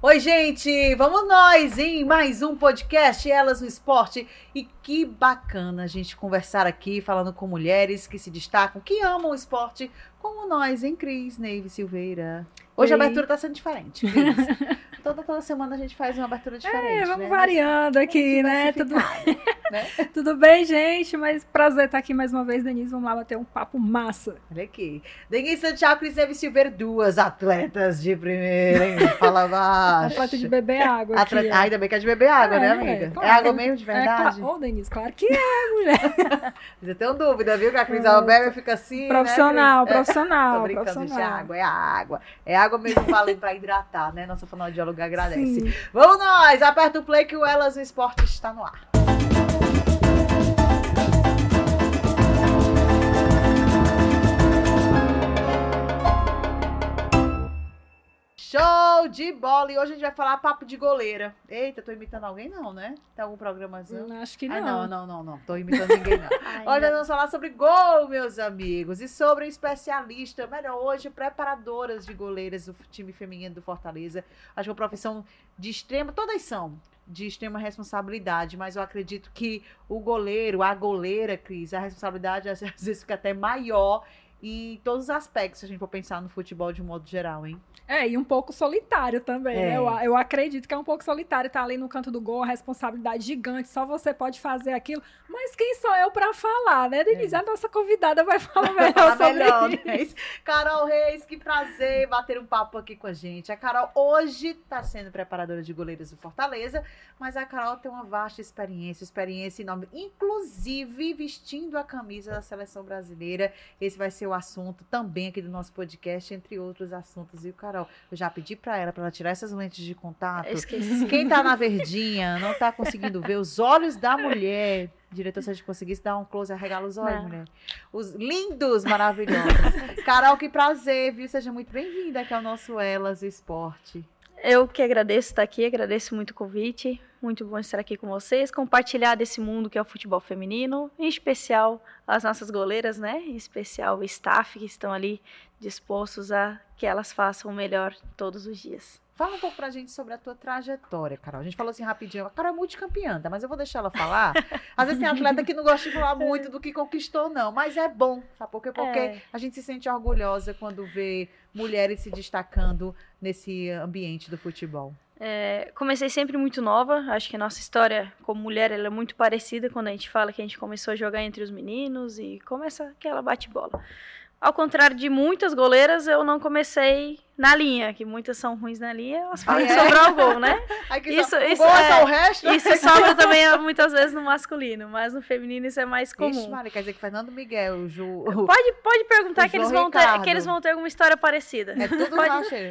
Oi, gente! Vamos nós em mais um podcast Elas no Esporte. E que bacana a gente conversar aqui falando com mulheres que se destacam, que amam o esporte, como nós, hein, Cris, Neive Silveira. Hoje Oi. a abertura está sendo diferente, Cris. toda, toda semana a gente faz uma abertura é, diferente. É, vamos né? variando aqui, né? Tudo... né? Tudo bem, gente? Mas prazer estar aqui mais uma vez, Denise. Vamos lá bater um papo massa. Olha aqui. Denise Santiago e Cris Silveira, duas atletas de primeira, hein? Fala baixo. Atleta de beber água. Atleta... Ah, ainda bem que é de beber água, é, né, amiga? É, claro, é água mesmo, de verdade? É, Ô, oh, Denise, claro que é, mulher. Você tem dúvida, viu? Que a Cris Alberto fica assim. Profissional, né, profissional. Tô brincando, profissional. é água, é água. É água mesmo valendo pra hidratar, né? Nossa fonoaudióloga agradece. Sim. Vamos nós! Aperta o play que o Elas Esporte está no ar. Show de bola! E hoje a gente vai falar papo de goleira. Eita, tô imitando alguém não, né? Tem algum programazinho? Hum, acho que não. Ah, não, não, não, não. Tô imitando ninguém não. hoje nós vamos falar sobre gol, meus amigos. E sobre um especialista, melhor, hoje, preparadoras de goleiras do time feminino do Fortaleza. Acho que é uma profissão de extrema, todas são de extrema responsabilidade, mas eu acredito que o goleiro, a goleira, Cris, a responsabilidade às vezes fica até maior em todos os aspectos, se a gente for pensar no futebol de um modo geral, hein? É, e um pouco solitário também, né? é. né? Eu, eu acredito que é um pouco solitário, tá ali no canto do gol, a responsabilidade gigante, só você pode fazer aquilo. Mas quem sou eu para falar, né, Denise? É. A nossa convidada vai falar melhor falar sobre melhor, isso. Né? Carol Reis, que prazer bater um papo aqui com a gente. A Carol hoje está sendo preparadora de goleiros do Fortaleza, mas a Carol tem uma vasta experiência, experiência enorme, inclusive vestindo a camisa da seleção brasileira. Esse vai ser o assunto também aqui do nosso podcast, entre outros assuntos. E o Carol, eu já pedi para ela para ela tirar essas lentes de contato. Esqueci. Quem está na verdinha não está conseguindo ver os olhos da mulher. Diretor, se a gente conseguisse dar um close, arregala os olhos, mulher. Os lindos, maravilhosos. Carol, que prazer, viu? Seja muito bem-vinda aqui ao nosso Elas Esporte. Eu que agradeço estar aqui, agradeço muito o convite. Muito bom estar aqui com vocês, compartilhar desse mundo que é o futebol feminino, em especial as nossas goleiras, né? Em especial o staff que estão ali dispostos a que elas façam o melhor todos os dias. Fala um pouco pra gente sobre a tua trajetória, Carol. A gente falou assim rapidinho, a Carol é multicampeã, tá? mas eu vou deixar ela falar. Às vezes tem atleta que não gosta de falar muito do que conquistou, não, mas é bom, sabe por quê? Porque é. a gente se sente orgulhosa quando vê mulheres se destacando nesse ambiente do futebol. É, comecei sempre muito nova, acho que a nossa história como mulher é muito parecida quando a gente fala que a gente começou a jogar entre os meninos e começa aquela bate-bola. Ao contrário de muitas goleiras, eu não comecei na linha, que muitas são ruins na linha, elas podem ah, é? sobrar o gol, né? isso, só, isso, é, o resto? Isso sobra também muitas vezes no masculino, mas no feminino isso é mais comum. Ixi, Maria, quer dizer que Fernando Miguel, o Ju... Pode, pode perguntar que eles, vão ter, que eles vão ter alguma história parecida. É tudo pode,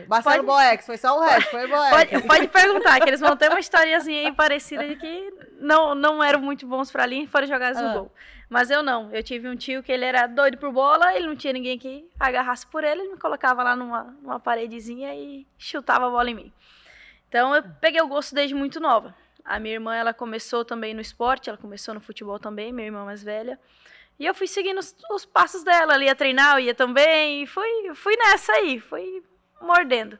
Marcelo pode, Boex, foi só o resto, foi Boex. Pode, pode perguntar, que eles vão ter uma historiazinha aí parecida de que não, não eram muito bons pra linha e foram jogados ah. no gol. Mas eu não. Eu tive um tio que ele era doido por bola, ele não tinha ninguém que agarrasse por ele, ele me colocava lá numa, numa paredezinha e chutava a bola em mim. Então eu peguei o gosto desde muito nova. A minha irmã, ela começou também no esporte, ela começou no futebol também, minha irmã mais velha. E eu fui seguindo os, os passos dela, ela ia treinar, eu ia também, e fui, fui nessa aí, fui mordendo.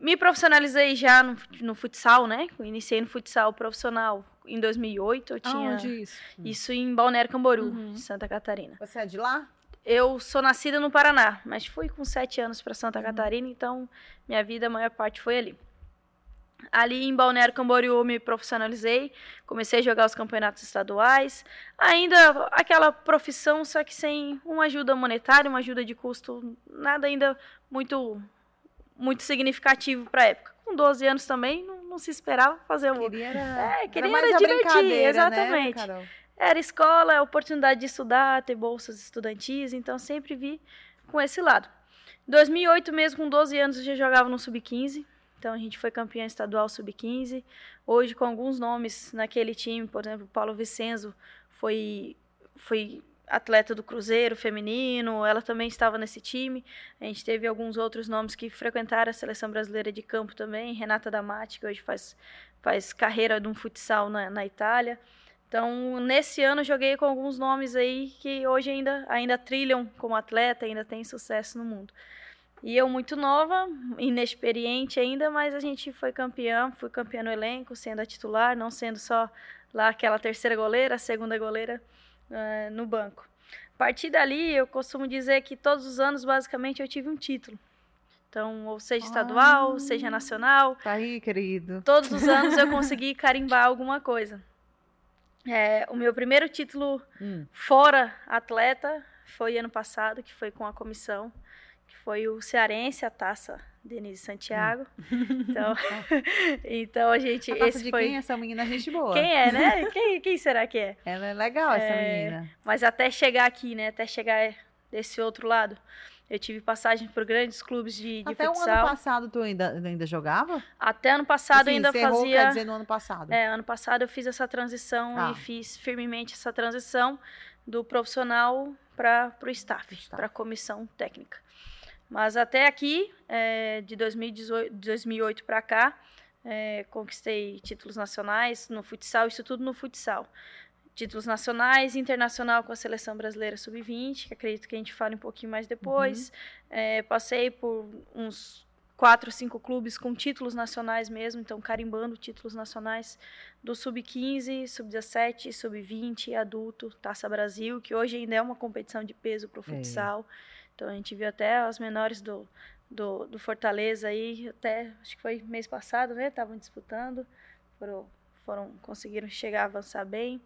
Me profissionalizei já no, no futsal, né? Iniciei no futsal profissional em 2008. Eu tinha Aonde isso? Isso em Balneário Camboriú, uhum. Santa Catarina. Você é de lá? Eu sou nascida no Paraná, mas fui com sete anos para Santa. Catarina, então minha vida, a maior parte foi ali. Ali em Balneário Camboriú me profissionalizei, comecei a jogar os campeonatos estaduais, ainda aquela profissão, só que sem uma ajuda monetária, uma ajuda de custo, nada ainda muito muito significativo para a época. Com 12 anos também, não, não se esperava fazer um. Queria era, é, queria era, era divertir, né, exatamente. Né, era escola, oportunidade de estudar, ter bolsas estudantis, então sempre vi com esse lado. Em 2008 mesmo, com 12 anos, eu já jogava no Sub-15, então a gente foi campeã estadual Sub-15. Hoje, com alguns nomes naquele time, por exemplo, Paulo Vicenzo foi, foi atleta do Cruzeiro feminino, ela também estava nesse time. A gente teve alguns outros nomes que frequentaram a seleção brasileira de campo também, Renata Damati, que hoje faz, faz carreira de um futsal na, na Itália. Então, nesse ano joguei com alguns nomes aí que hoje ainda, ainda trilham como atleta, ainda tem sucesso no mundo. E eu muito nova, inexperiente ainda, mas a gente foi campeã, fui campeã no elenco, sendo a titular, não sendo só lá aquela terceira goleira, a segunda goleira uh, no banco. A partir dali, eu costumo dizer que todos os anos, basicamente, eu tive um título. Então, ou seja estadual, ah, seja nacional. Tá aí, querido. Todos os anos eu consegui carimbar alguma coisa. É, o meu primeiro título hum. fora atleta foi ano passado, que foi com a comissão foi o cearense, a taça Denise Santiago. Hum. Então, então a gente. A taça esse de foi... quem é essa menina? Gente boa. Quem é, né? Quem, quem será que é? Ela é legal, essa é... menina. Mas até chegar aqui, né? Até chegar desse outro lado. Eu tive passagem por grandes clubes de, de Até futsal. o ano passado tu ainda, ainda jogava? Até ano passado assim, ainda fazia... Errou, quer dizer, no ano passado. É, ano passado eu fiz essa transição ah. e fiz firmemente essa transição do profissional para o staff, para a comissão técnica. Mas até aqui, é, de 2018, 2008 para cá, é, conquistei títulos nacionais no futsal, isso tudo no futsal. Títulos nacionais, internacional com a seleção brasileira sub-20, que acredito que a gente fale um pouquinho mais depois. Uhum. É, passei por uns quatro, cinco clubes com títulos nacionais mesmo, então carimbando títulos nacionais do sub-15, sub-17, sub-20, adulto, Taça Brasil, que hoje ainda é uma competição de peso para o é. futsal. É. Então a gente viu até as menores do, do, do Fortaleza aí, até acho que foi mês passado, né? Estavam disputando, foram, foram conseguiram chegar a avançar bem.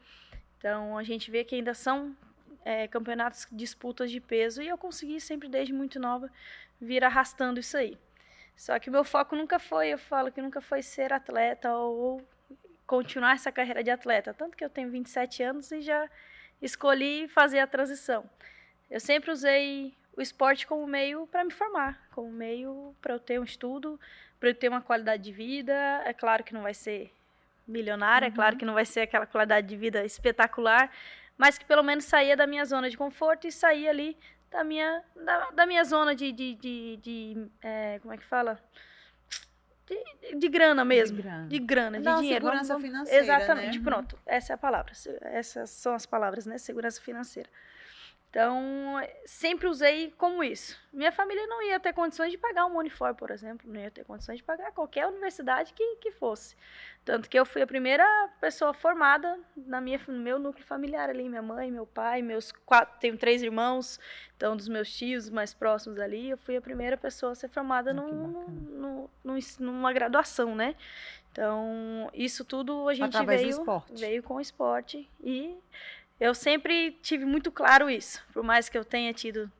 Então a gente vê que ainda são é, campeonatos, disputas de peso, e eu consegui sempre desde muito nova vir arrastando isso aí. Só que o meu foco nunca foi, eu falo que nunca foi ser atleta ou continuar essa carreira de atleta. Tanto que eu tenho 27 anos e já escolhi fazer a transição. Eu sempre usei o esporte como meio para me formar, como meio para eu ter um estudo, para eu ter uma qualidade de vida. É claro que não vai ser milionária, uhum. é claro uhum. que não vai ser aquela qualidade de vida espetacular, mas que pelo menos saía da minha zona de conforto e saía ali da minha, da, da minha zona de, de, de, de é, como é que fala? De, de, grana mesmo. De grana, de, grana, de Não, dinheiro. Segurança vamos, financeira. Exatamente, né? pronto. Essa é a palavra. Essas são as palavras, né? Segurança financeira. Então, sempre usei como isso. Minha família não ia ter condições de pagar um uniforme, por exemplo, não ia ter condições de pagar qualquer universidade que, que fosse. Tanto que eu fui a primeira pessoa formada na minha, no meu núcleo familiar ali, minha mãe, meu pai, meus quatro, tenho três irmãos, então dos meus tios mais próximos ali, eu fui a primeira pessoa a ser formada ah, num, num, num, numa graduação, né? Então, isso tudo a gente Através veio, veio com o esporte e eu sempre tive muito claro isso, por mais que eu tenha tido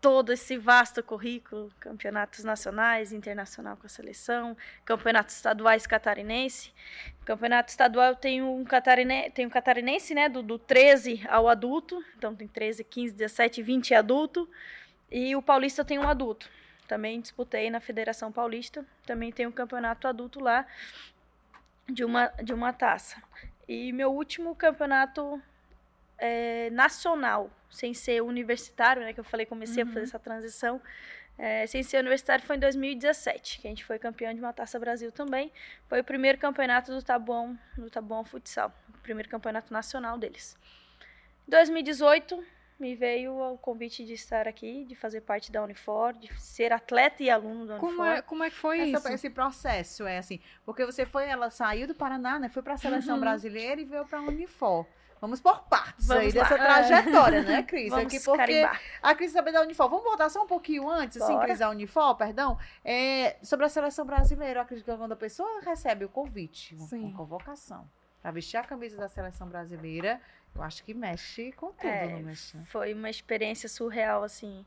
todo esse vasto currículo, campeonatos nacionais, internacional com a seleção, campeonatos estaduais catarinense. Campeonato estadual eu tenho um catarinense, tenho catarinense, né, do, do 13 ao adulto, então tem 13, 15, 17, 20 adulto, e o paulista tem um adulto. Também disputei na Federação Paulista, também tem um campeonato adulto lá de uma de uma taça. E meu último campeonato é, nacional, sem ser universitário, né? Que eu falei, comecei uhum. a fazer uhum. essa transição. É, sem ser universitário foi em 2017, que a gente foi campeão de uma Taça Brasil também. Foi o primeiro campeonato do Tabuão, do Tabuão Futsal, o primeiro campeonato nacional deles. Em 2018, me veio o convite de estar aqui, de fazer parte da Unifor, de ser atleta e aluno da Unifor. Como é, como é que foi Essa, isso? Esse processo é assim, porque você foi, ela saiu do Paraná, né? Foi para a seleção uhum. brasileira e veio para a Unifor. Vamos por partes Vamos aí lá. dessa trajetória, né, Cris? Vamos Aqui porque carimbar. a Cris sabe da Unifor. Vamos voltar só um pouquinho antes, assim, Bora. assim, Cris, da Unifor, perdão. É, sobre a seleção brasileira, eu acredito que quando a pessoa recebe o convite, uma, uma convocação, para vestir a camisa da seleção brasileira, eu acho que mexe com tudo, é, não mexe? Foi uma experiência surreal, assim.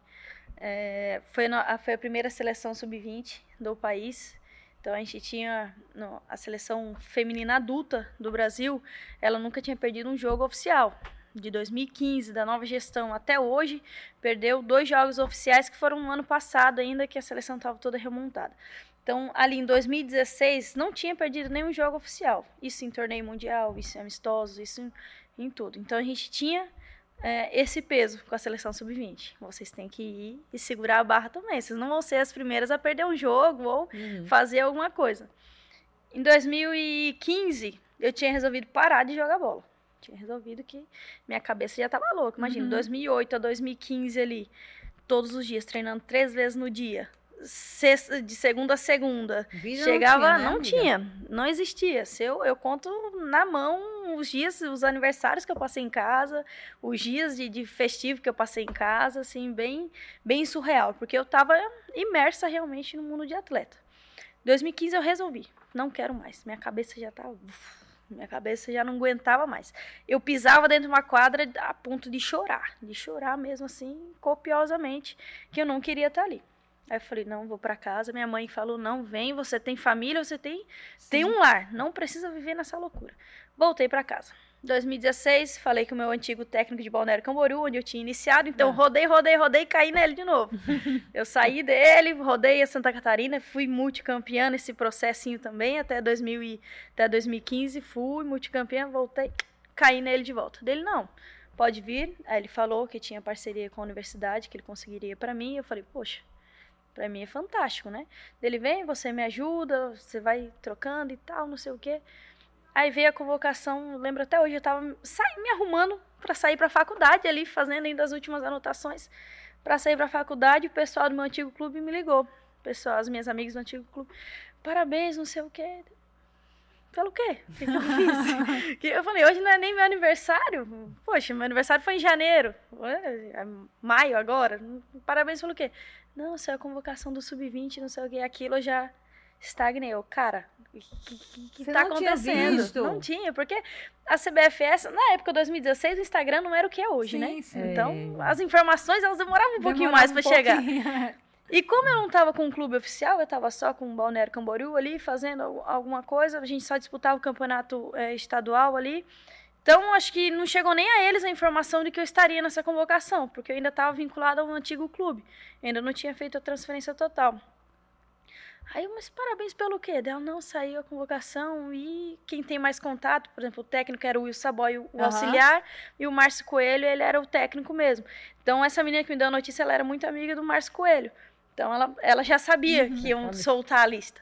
É, foi, no, a, foi a primeira seleção sub-20 do país. Então a gente tinha no, a seleção feminina adulta do Brasil, ela nunca tinha perdido um jogo oficial. De 2015, da nova gestão até hoje, perdeu dois jogos oficiais que foram no ano passado ainda, que a seleção estava toda remontada. Então, ali em 2016, não tinha perdido nenhum jogo oficial. Isso em torneio mundial, isso em amistosos, isso em, em tudo. Então, a gente tinha é, esse peso com a seleção sub-20. Vocês têm que ir e segurar a barra também. Vocês não vão ser as primeiras a perder um jogo ou uhum. fazer alguma coisa. Em 2015, eu tinha resolvido parar de jogar bola. Tinha resolvido que minha cabeça já estava louca. Imagina, uhum. 2008 a 2015 ali, todos os dias, treinando três vezes no dia. Sexta, de segunda a segunda. Vídeo Chegava, não não tinha, né, tinha, não existia. Se eu, eu conto na mão os dias, os aniversários que eu passei em casa, os dias de, de festivo que eu passei em casa, assim, bem, bem surreal, porque eu tava imersa realmente no mundo de atleta. 2015 eu resolvi, não quero mais, minha cabeça já tava. Minha cabeça já não aguentava mais. Eu pisava dentro de uma quadra a ponto de chorar, de chorar mesmo assim, copiosamente, que eu não queria estar ali. Aí eu falei, não, vou para casa. Minha mãe falou, não, vem, você tem família, você tem, tem um lar, não precisa viver nessa loucura. Voltei para casa. 2016, falei com o meu antigo técnico de Balneário Camboriú, onde eu tinha iniciado, então Ah. rodei, rodei, rodei e caí nele de novo. eu saí dele, rodei a Santa Catarina, fui multicampeã nesse processinho também, até, 2000 e, até 2015, fui multicampeã, voltei, caí nele de volta. Dele, não, pode vir. Aí ele falou que tinha parceria com a universidade, que ele conseguiria para mim, eu falei, poxa, Pra mim é fantástico, né? Ele vem, você me ajuda, você vai trocando e tal, não sei o quê. Aí veio a convocação, lembro até hoje, eu tava saí, me arrumando para sair pra faculdade ali, fazendo ainda as últimas anotações para sair pra faculdade, o pessoal do meu antigo clube me ligou. O pessoal, as minhas amigas do antigo clube, parabéns, não sei o quê. Pelo quê? O que, que eu fiz? Que eu falei, hoje não é nem meu aniversário. Poxa, meu aniversário foi em janeiro. É maio agora. Parabéns pelo quê? Não, isso é a convocação do Sub-20, não sei o que. Aquilo eu já estagnei. Eu, cara, o que, que, que tá não tinha acontecendo? visto? Não tinha, porque a CBFS, na época de 2016, o Instagram não era o que é hoje, Sim, né? sim. Então, É. as informações, elas demoravam um pouquinho Demorava mais um para chegar. pouquinho. E como eu não estava com um clube oficial, eu estava só com o Balneário Camboriú ali, fazendo al- alguma coisa, a gente só disputava o campeonato eh, estadual ali. Então, acho que não chegou nem a eles a informação de que eu estaria nessa convocação, porque eu ainda estava vinculada ao antigo clube. Ainda não tinha feito a transferência total. Aí, mas parabéns pelo quê? Dela não saiu a convocação e quem tem mais contato, por exemplo, o técnico era o Will Saboy, o Aham. auxiliar, e o Márcio Coelho, ele era o técnico mesmo. Então, essa menina que me deu a notícia, ela era muito amiga do Márcio Coelho. Então, ela, ela já sabia Uhum. que iam Sabe. soltar a lista.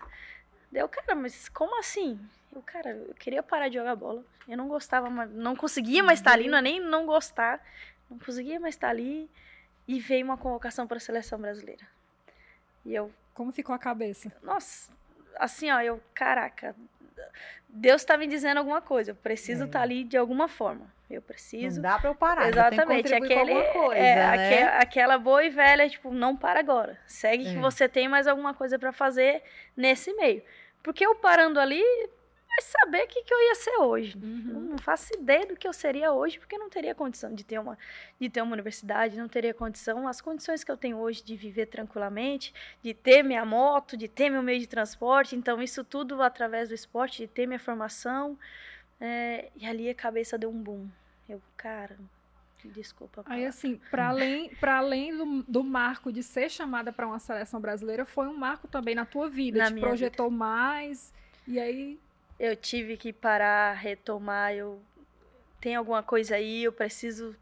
Deu, cara, mas como assim? Eu, cara, eu queria parar de jogar bola. Eu não gostava, mais, não conseguia mais estar ali, não é nem não gostar. Não conseguia mais estar ali. E veio uma convocação para a seleção brasileira. E eu, Como ficou a cabeça? nossa, assim, ó, eu, caraca, Deus está me dizendo alguma coisa. Eu preciso É. estar ali de alguma forma. Eu preciso. Não dá pra eu parar. Exatamente, Eu que aquele, com alguma coisa, é, né? aque- aquela boa e velha, tipo, não para agora. Segue que É. você tem mais alguma coisa para fazer nesse meio. Porque eu parando ali, saber o que, que eu ia ser hoje. Eu não faço ideia do que eu seria hoje, porque não teria condição de ter uma, de ter uma universidade, não teria condição, as condições que eu tenho hoje de viver tranquilamente, de ter minha moto, de ter meu meio de transporte, então isso tudo através do esporte, de ter minha formação. é, e ali a cabeça deu um boom. Eu, cara, desculpa. Aí, assim, para além, pra além do, do marco de ser chamada para uma seleção brasileira, foi um marco também na tua vida. Na Te projetou mais. E aí, eu tive que parar, retomar, eu tem alguma coisa aí, eu preciso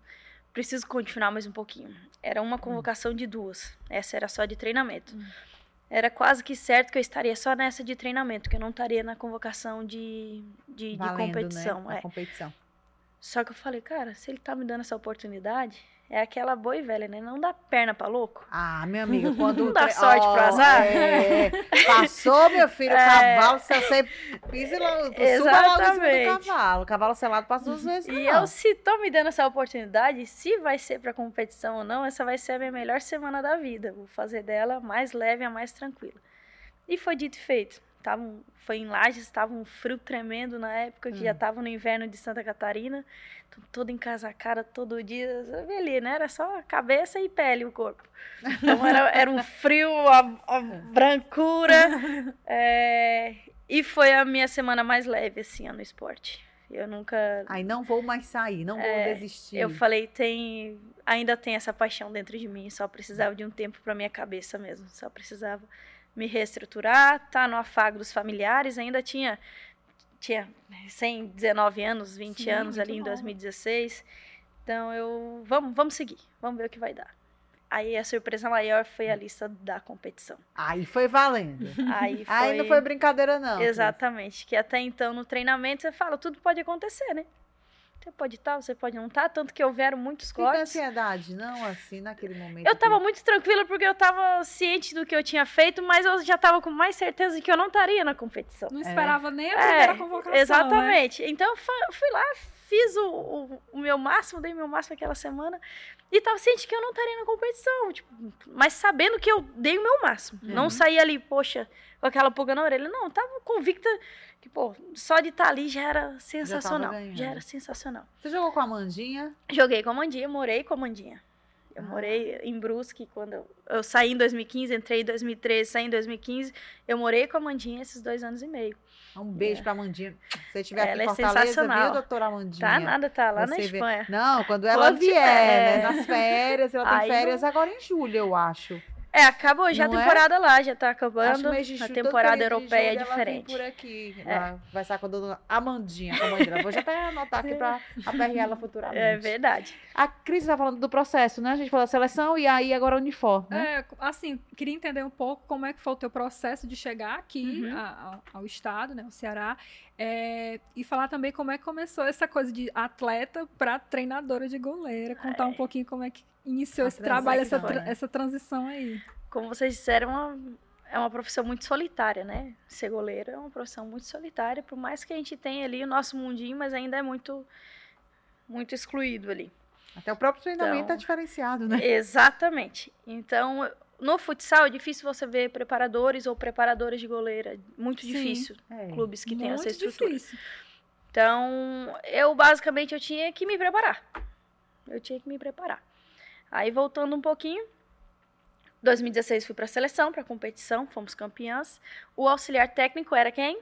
preciso continuar mais um pouquinho. Era uma convocação de duas. Essa era só de treinamento. Hum. Era quase que certo que eu estaria só nessa de treinamento, que eu não estaria na convocação de, de, de Valendo, competição. Né? é. A competição. Só que eu falei, cara, se ele tá me dando essa oportunidade, é aquela boa e velha, né? Não dá perna pra louco. Ah, minha amiga, quando. Não dá sorte pro azar? é. Passou, meu filho, o É. cavalo, se você pisa suba logo em cima do cavalo. O cavalo selado passa duas vezes. E não. eu, se tô me dando essa oportunidade, se vai ser pra competição ou não, essa vai ser a minha melhor semana da vida. Vou fazer dela mais leve, a mais tranquila. E foi dito e feito. Tava um- foi em Lages, estava um frio tremendo na época, que já Hum. tava no inverno de Santa Catarina. Todo encasacada, todo dia. Eu vi ali, né? Era só cabeça e pele o corpo. Então era, era um frio, a, a brancura. é, e foi a minha semana mais leve, assim, no esporte. Eu nunca Aí não vou mais sair, não vou É, desistir. eu falei, tem. Ainda tem essa paixão dentro de mim. Só precisava de um tempo para minha cabeça mesmo. Só precisava me reestruturar, tá no afago dos familiares. Ainda tinha. Tinha recém 19 anos, 20 Sim, anos ali em nova. 2016. Então eu. Vamos, vamos seguir. Vamos ver o que vai dar. Aí a surpresa maior foi a lista da competição. Aí foi valendo. Aí foi. Aí não foi brincadeira, não. Exatamente. Que até então no treinamento você fala, tudo pode acontecer, né? Você pode estar, você pode não estar, tanto que houveram muitos Fica cortes. ansiedade, não assim, naquele momento. Eu tava que- muito tranquila porque eu tava ciente do que eu tinha feito, mas eu já tava com mais certeza de que eu não estaria na competição. Não esperava nem a primeira É, convocação. Né? Exatamente. Então eu fui lá, fiz o, o, o meu máximo, dei meu máximo aquela semana e tava ciente que eu não estaria na competição, tipo, mas sabendo que eu dei o meu máximo. Uhum. Não saí ali, poxa, com aquela pulga na orelha. Não, tava convicta que, pô, só de estar ali já era sensacional. Já, ganhando. era sensacional. Você jogou com a Mandinha? Joguei com a Mandinha, morei com a Mandinha. Eu Ah. morei em Brusque quando eu, eu saí em 2015, entrei em 2013, saí em 2015. Eu morei com a Mandinha esses dois anos e meio. Um beijo pra Mandinha. Se você estiver aqui Ela em é Fortaleza, sensacional. viu, doutora Mandinha? Tá nada, tá lá na Você vê- Espanha. Não, quando ela Quando vier, tiver, né? é. Nas férias, ela tem Aí férias agora em julho, eu acho. É, acabou já Não a é? temporada lá, já tá acabando. A temporada europeia é diferente. por aqui. É. Ela vai estar com a dona Amandinha, a. Vou já até anotar aqui pra aperrear ela futuramente. É verdade. A Cris tá falando do processo, né? A gente falou da seleção e aí agora o uniforme, né? É, assim, queria entender um pouco como é que foi o teu processo de chegar aqui Uhum. a- a- ao estado, né, ao Ceará, é, e falar também como é que começou essa coisa de atleta para treinadora de goleira, contar um pouquinho como é que iniciou A esse trabalho, essa, né? essa transição aí. Como vocês disseram, é uma, é uma profissão muito solitária, né? Ser goleiro é uma profissão muito solitária, por mais que a gente tenha ali o nosso mundinho, mas ainda é muito, muito excluído ali. Até o próprio treinamento Então, tá diferenciado, né? Exatamente. Então, no futsal é difícil você ver preparadores ou preparadoras de goleira. Muito Sim. difícil. É. Clubes que têm essa estrutura. difícil. Então, eu basicamente eu tinha que me preparar. Eu tinha que me preparar. Aí voltando um pouquinho, 2016 fui para a seleção, para competição, fomos campeãs. O auxiliar técnico era quem?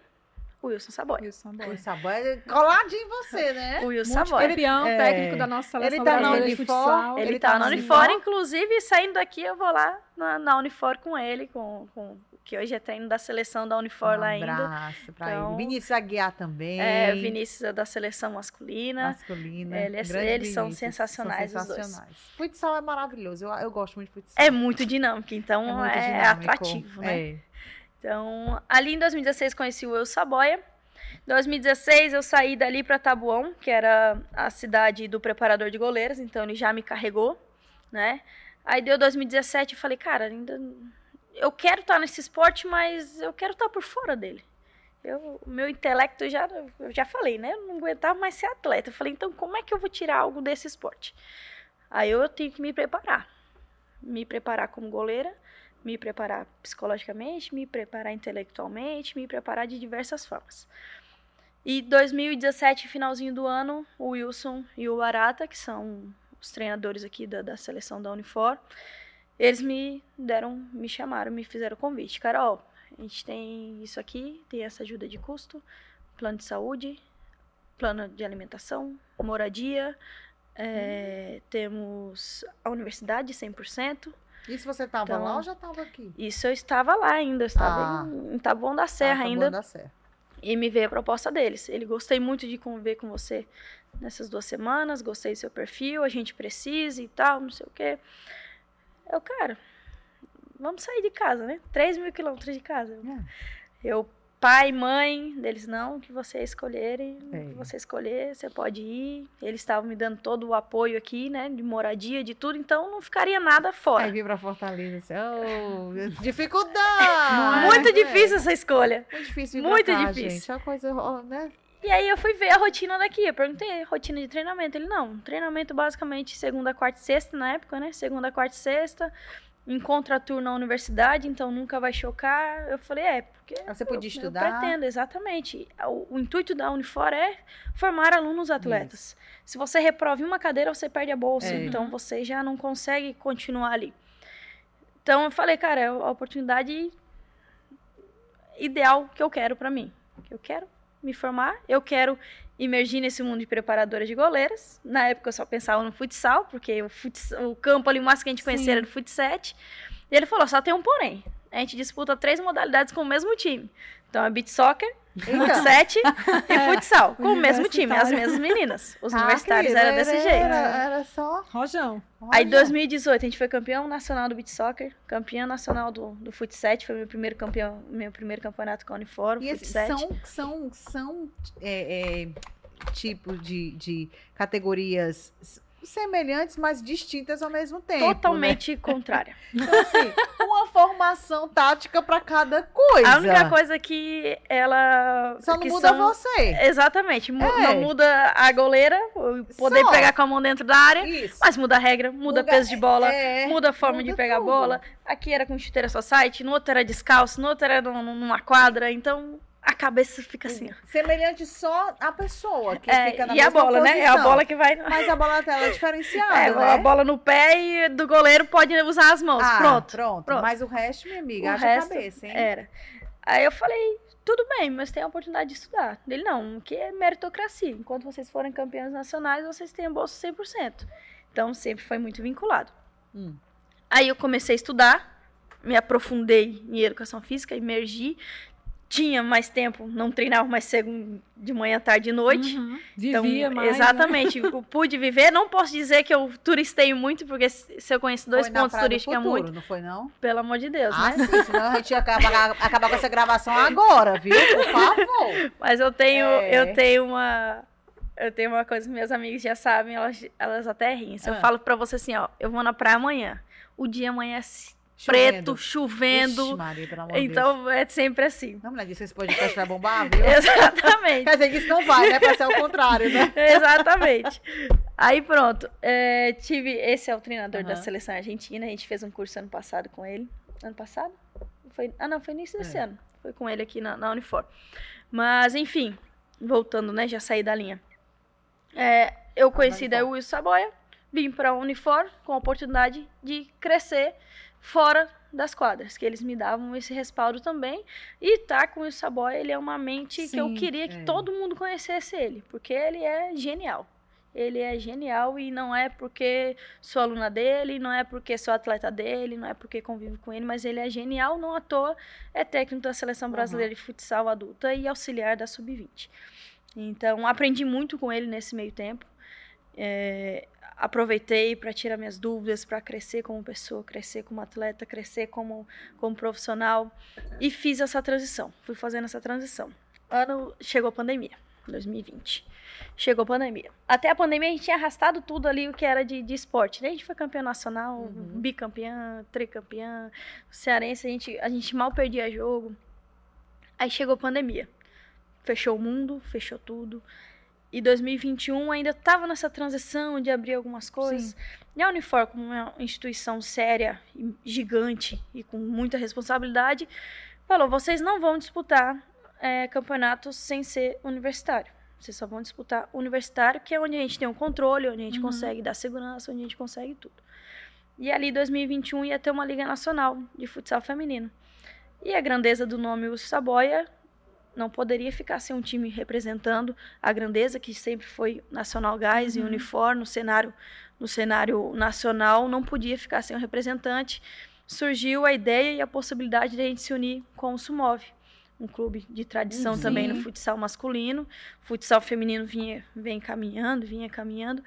O Wilson Saboy. Wilson O Boy. sabor é coladinho em você, né? O Wilson Saboy. Multicampeão, É. técnico da nossa seleção Ele tá na Unifor. Ele, Ele tá tá na Unifor, inclusive saindo daqui eu vou lá na, na Unifor com ele, com, com que hoje é treino da seleção da Unifor um lá ainda. abraço pra Então, ele. Vinícius Aguiar também. É, Vinícius é da seleção masculina. Masculina. Ele é- eles são Vinícius, sensacionais, os dois. sensacionais. Futsal é maravilhoso. Eu, eu gosto muito de futsal. É muito dinâmico, então é, muito dinâmico. atrativo, né? É. Então, ali em 2016 conheci o Will Saboia. Em 2016 eu saí dali para Tabuão, que era a cidade do preparador de goleiros, então ele já me carregou, né? Aí deu 2017 e falei, cara, ainda eu quero estar nesse esporte, mas eu quero estar por fora dele. Eu, meu intelecto já, eu já falei, né? Eu não aguentava mais ser atleta. Eu falei, então como é que eu vou tirar algo desse esporte? Aí eu tenho que me preparar. Me preparar como goleira, me preparar psicologicamente, me preparar intelectualmente, me preparar de diversas formas. E 2017, finalzinho do ano, o Wilson e o Arata, que são os treinadores aqui da, da seleção da Unifor, eles me deram, me chamaram, me fizeram o convite. Carol, a gente tem isso aqui, tem essa ajuda de custo, plano de saúde, plano de alimentação, moradia, é, temos a universidade 100%. E se você tava Então, lá ou já tava aqui? Isso eu estava lá ainda, eu estava Ah. em, em Taboão da Serra Ah, ainda. bom, dá certo. E me veio a proposta deles. Ele gostei muito de conviver com você nessas duas semanas, gostei do seu perfil, a gente precisa e tal, não sei o quê. Eu, cara, vamos sair de casa, né? 3 mil quilômetros de casa. É. Eu, pai, mãe, deles não, que você escolherem, É. que você escolher, você pode ir. Eles estavam me dando todo o apoio aqui, né? De moradia, de tudo, então não ficaria nada fora. Aí vim pra Fortaleza. Assim, oh, dificuldade! É? Muito É. difícil essa escolha. Muito difícil vir Muito cá, difícil. gente. É uma coisa, né? E aí eu fui ver a rotina daqui. Eu perguntei, rotina de treinamento. Ele, não, treinamento basicamente segunda, quarta e sexta na época, né? Segunda, quarta e sexta. Encontra turno na universidade, então nunca vai chocar. Eu falei, é, porque. Aí você podia eu, estudar. Eu pretendo, exatamente. O, o intuito da Unifor é formar alunos atletas. Se você reprova em uma cadeira, você perde a bolsa. É. Então você já não consegue continuar ali. Então eu falei, cara, é a oportunidade ideal que eu quero pra mim. Eu quero me formar, eu quero imergir nesse mundo de preparadora de goleiras. Na época eu só pensava no futsal, porque o, futs- o campo ali, o máximo que a gente conhecia Sim. era do futsal. E ele falou, só tem um porém. A gente disputa três modalidades com o mesmo time. Então é beach soccer, Eita. futsal e futsal. Com o mesmo time, as mesmas meninas. Os Ah, universitários querida, era desse era, jeito. Era, era só. Rojão. Aí, em olha. 2018, a gente foi campeão nacional do beach soccer, campeão nacional do, do futsal, foi meu primeiro campeão, meu primeiro campeonato com a Uniforme, E esses futsal. são, são, são é, é, tipos de, de categorias semelhantes, mas distintas ao mesmo tempo. Totalmente né? contrária. Então, assim, uma formação tática para cada coisa. A única coisa que ela. Só não que muda são... você. Exatamente. Mu É. Não muda a goleira, poder Só. pegar com a mão dentro da área, Isso. mas muda a regra, muda, peso de bola, é, muda a forma de muda pegar tudo. a bola. Aqui era com chuteira só site, no outro era descalço, no outro era num- numa quadra, então a cabeça fica assim, ó. Semelhante só à pessoa que É, fica na e a bola, né? É a posição. bola que vai. Mas a bola dela é diferenciada, É, né? a bola no pé e do goleiro pode usar as mãos. Ah, pronto. pronto. pronto. Mas o resto, minha amiga, O haja resto cabeça, hein? Era. Aí eu falei, tudo bem, mas tem a oportunidade de estudar. Ele, não, que é meritocracia. Enquanto vocês forem campeões nacionais, vocês têm a bolsa 100%. Então, sempre foi muito vinculado. Hum. Aí eu comecei a estudar, me aprofundei em educação física, emergi. Tinha mais tempo, não treinava mais cedo de manhã, tarde e noite. Uhum. Então, Vivia mais. né? exatamente, eu pude viver. Não posso dizer que eu turistei muito, porque se eu conheço dois Foi pontos turísticos é muito, Não foi, não? pelo amor de Deus, Ah, né? sim, senão a gente ia acabar, acabar com essa gravação agora, viu? Por favor. Mas eu tenho, É. eu tenho uma. Eu tenho uma coisa que meus amigos já sabem, elas, elas até riem. Se eu Ah. falo pra você assim, ó, eu vou na praia amanhã. O dia amanhece preto, chovendo. Ixi, Maria, pelo amor de Deus. então é sempre assim. Não, mulher, disse esse podcast vai bombar, viu? Exatamente. Quer dizer que isso não vai, né? Pra ser o contrário, né? Exatamente. Aí pronto. é, tive. Esse é o treinador da seleção argentina. A gente fez um curso ano passado com ele. Ano passado? Foi, ah, não, foi início desse É. ano. Foi com ele aqui na, na Unifor. Mas, enfim, voltando, né? Já saí da linha. É, eu conheci daí o Wilson Saboia, vim para a Unifor com a oportunidade de crescer fora das quadras, que eles me davam esse respaldo também. E tá com o Saboia, ele é uma mente que eu Sim, queria que é. todo mundo conhecesse ele, porque ele é genial. Ele é genial e não é porque sou aluna dele, não é porque sou atleta dele, não é porque convivo com ele, mas ele é genial, não à toa é técnico da seleção brasileira de futsal adulta e auxiliar da sub-20. Então, aprendi muito com ele nesse meio tempo. É, aproveitei para tirar minhas dúvidas, para crescer como pessoa, crescer como atleta, crescer como, como profissional e fiz essa transição. Fui fazendo essa transição. Ano chegou a pandemia, 2020. Chegou a pandemia. Até a pandemia a gente tinha arrastado tudo ali o que era de, de esporte. Né? A gente foi campeã nacional, Uhum. bicampeã, tricampeã, cearense, a gente, a gente mal perdia jogo. Aí chegou a pandemia. Fechou o mundo, fechou tudo. E 2021 ainda estava nessa transição de abrir algumas coisas. E a Unifor, como uma instituição séria, gigante e com muita responsabilidade, falou: vocês não vão disputar é, campeonatos sem ser universitário. Vocês só vão disputar universitário, que é onde a gente tem um controle, onde a gente Uhum. consegue dar segurança, onde a gente consegue tudo. E ali, 2021, ia ter uma Liga Nacional de Futsal Feminino. E a grandeza do nome Wilson Saboia não poderia ficar sem um time representando a grandeza que sempre foi Nacional Gás e Uhum. Unifor no cenário no cenário nacional, não podia ficar sem um representante. Surgiu a ideia e a possibilidade de a gente se unir com o Sumove, um clube de tradição Sim. também no futsal masculino. Futsal feminino vinha vem caminhando, vinha caminhando.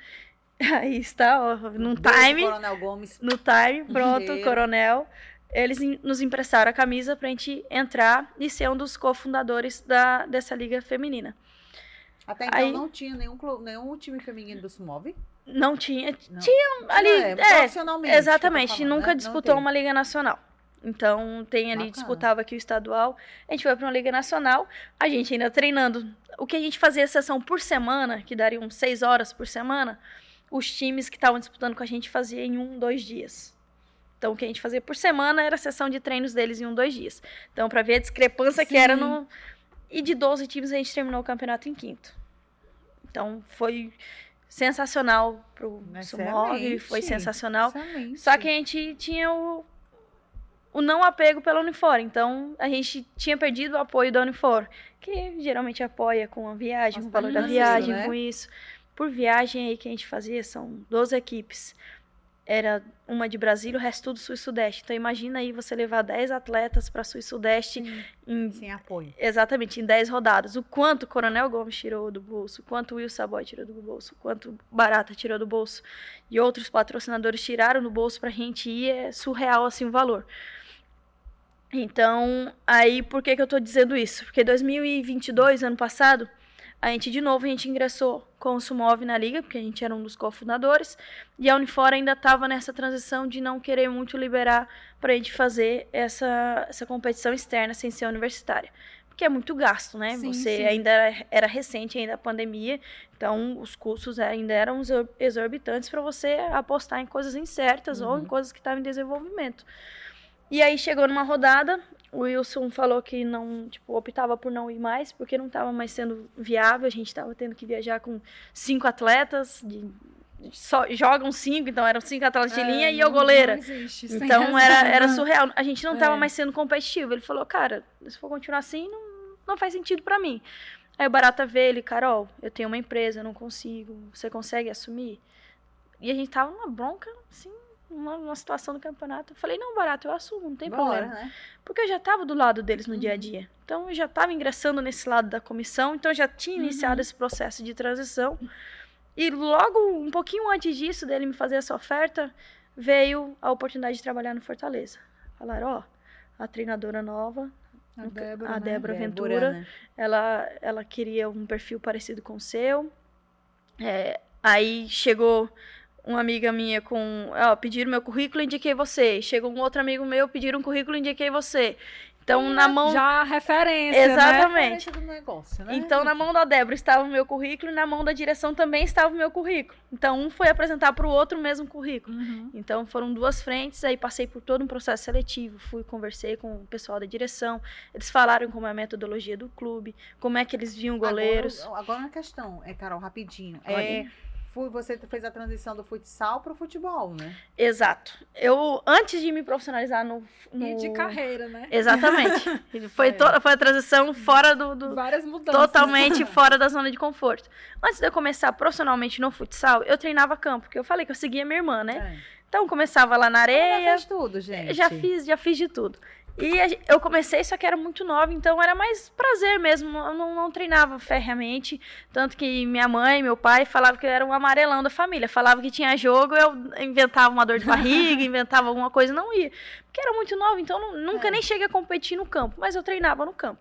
Aí está, ó, num Beijo, time Coronel Gomes. no time, pronto, coronel. Eles nos emprestaram a camisa pra gente entrar e ser um dos cofundadores da, dessa liga feminina. Até então Aí- não tinha nenhum, clube, nenhum time feminino do Sumove? Não tinha, Não. tinha ali, é, é, profissionalmente. exatamente, falando, nunca né? Disputou uma liga nacional. Então, tem ali, Bacana. disputava aqui o estadual. A gente foi pra uma liga nacional, a gente ainda treinando. O que a gente fazia sessão por semana, que daria uns seis horas por semana, os times que estavam disputando com a gente fazia em um, dois dias. Então, o que a gente fazia por semana era a sessão de treinos deles em um, dois dias. Então, pra ver a discrepância que era Sim. no. E de 12 times, a gente terminou o campeonato em quinto. Então, foi sensacional pro Sumog, foi sensacional. Excelente. Só que a gente tinha o, o não apego pela Unifor. Então, a gente tinha perdido o apoio da Unifor, que geralmente apoia com a viagem, com o valor da viagem, né? com isso. Por viagem aí que a gente fazia, são 12 equipes. Era uma de Brasília, o resto tudo sul e sudeste. Então, imagina aí você levar 10 atletas para sul e sudeste Sim, em sem apoio. Exatamente, em 10 rodadas. O quanto o Coronel Gomes tirou do bolso, o quanto o Will Saboy tirou do bolso, o quanto Barata tirou do bolso e outros patrocinadores tiraram do bolso pra gente ir, é surreal assim o valor. Então, aí por que, que eu tô dizendo isso? Porque 2022, ano passado, A gente, de novo, a gente ingressou com o Sumov na liga, porque a gente era um dos cofundadores, e a Unifor ainda estava nessa transição de não querer muito liberar para a gente fazer essa, essa competição externa sem ser universitária. Porque é muito gasto, né? Sim, Você sim. ainda era, era, recente ainda a pandemia, então os custos ainda eram exorbitantes para você apostar em coisas incertas uhum. ou em coisas que estavam em desenvolvimento. E aí chegou numa rodada, o Wilson falou que não, tipo, optava por não ir mais, porque não estava mais sendo viável, a gente estava tendo que viajar com cinco atletas, de, só jogam cinco, então eram cinco atletas de é, linha e eu goleira. Existe, então era, era surreal. A gente não estava é. mais sendo competitivo. Ele falou, cara, se for continuar assim, não, não faz sentido para mim. Aí o Barata vê ele, Carol, eu tenho uma empresa, eu não consigo, você consegue assumir? E a gente tava numa bronca, assim, uma, uma situação do campeonato. Eu falei, não, barato, eu assumo, não tem Bora, problema. Né? Porque eu já estava do lado deles no uhum. dia a uhum. dia. Então eu já estava ingressando nesse lado da comissão, então eu já tinha iniciado uhum. esse processo de transição. E logo, um pouquinho antes disso, dele me fazer essa oferta, veio a oportunidade de trabalhar no Fortaleza. Falaram, ó, oh, a treinadora nova, a Débora, a né? Débora Ventura, né? ela, ela queria um perfil parecido com o seu. É, aí chegou uma amiga minha com. Ó, pediram meu currículo, indiquei você. Chegou um outro amigo meu, pediram um currículo, indiquei você. Então, na mão. Já a referência. Né? Exatamente. Né? Negócio, né? Então, na mão da Débora estava o meu currículo e na mão da direção também estava o meu currículo. Então, um foi apresentar para o outro o mesmo currículo. Uhum. Então, foram duas frentes, aí passei por todo um processo seletivo. Fui, conversei com o pessoal da direção. Eles falaram como é a metodologia do clube, como é que eles viam goleiros. Agora, agora uma questão, é, Carol, rapidinho. É você fez a transição do futsal para o futebol, né? Exato. Eu, antes de me profissionalizar no. no... E de carreira, né? Exatamente. foi, é. to... foi a transição fora do. do... Várias mudanças. Totalmente fora da zona de conforto. Antes de eu começar profissionalmente no futsal, eu treinava campo, porque eu falei que eu seguia minha irmã, né? É. Então começava lá na areia. Já fez tudo, gente. Já fiz, já fiz de tudo. E eu comecei, só que era muito nova, então era mais prazer mesmo. Eu não, não treinava ferreamente. Tanto que minha mãe, meu pai falavam que eu era um amarelão da família. Falava que tinha jogo, eu inventava uma dor de barriga, inventava alguma coisa, não ia. Porque era muito nova, então nunca é. nem cheguei a competir no campo, mas eu treinava no campo.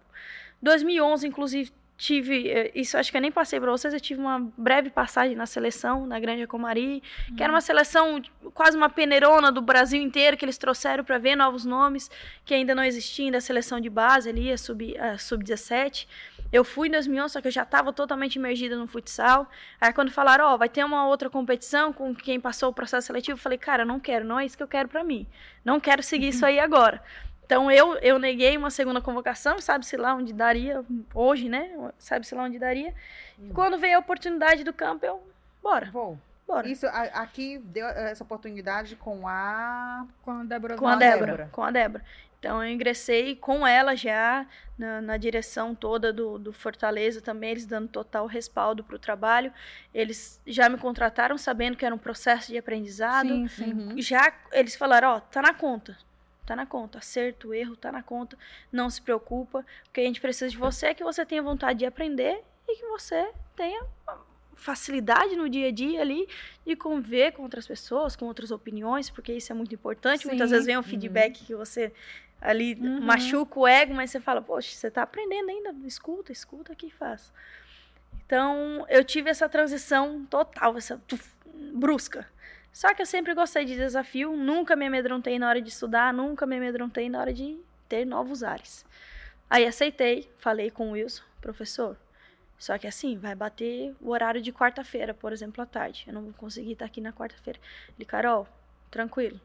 2011, inclusive, tive, eh, isso acho que eu nem passei para vocês, eu tive uma breve passagem na seleção, na Grande Comari, uhum. que era uma seleção quase uma peneirona do Brasil inteiro, que eles trouxeram para ver novos nomes, que ainda não existiam da seleção de base ali, a sub-17. Sub eu fui em 2011, só que eu já estava totalmente imergida no futsal. Aí quando falaram, ó, oh, vai ter uma outra competição com quem passou o processo seletivo, eu falei, cara, não quero, não é isso que eu quero para mim. Não quero seguir isso aí agora. Então eu, eu neguei uma segunda convocação, sabe-se lá onde daria, hoje, né? Sabe-se lá onde daria. Hum. Quando veio a oportunidade do campo, eu, bora. Vou. Bora. Isso a, aqui deu essa oportunidade com a. Com a Débora. Com a Débora. Débora. Com a Débora. Então eu ingressei com ela já na, na direção toda do, do, Fortaleza também, eles dando total respaldo para o trabalho. Eles já me contrataram sabendo que era um processo de aprendizado. Sim, sim. Uhum. Já eles falaram, ó, oh, tá na conta tá na conta. Acerto, erro, tá na conta. Não se preocupa. O que a gente precisa de você é que você tenha vontade de aprender e que você tenha facilidade no dia a dia ali de conviver com outras pessoas, com outras opiniões, porque isso é muito importante. Sim. Muitas vezes vem um feedback uhum. que você ali uhum. machuca o ego, mas você fala, poxa, você está aprendendo ainda, escuta, escuta aqui e faz. Então, eu tive essa transição total, essa tuf, brusca. Só que eu sempre gostei de desafio, nunca me amedrontei na hora de estudar, nunca me amedrontei na hora de ter novos ares. Aí aceitei, falei com o Wilson, professor. Só que assim, vai bater o horário de quarta-feira, por exemplo, à tarde. Eu não vou conseguir estar aqui na quarta-feira. Ele, Carol, tranquilo,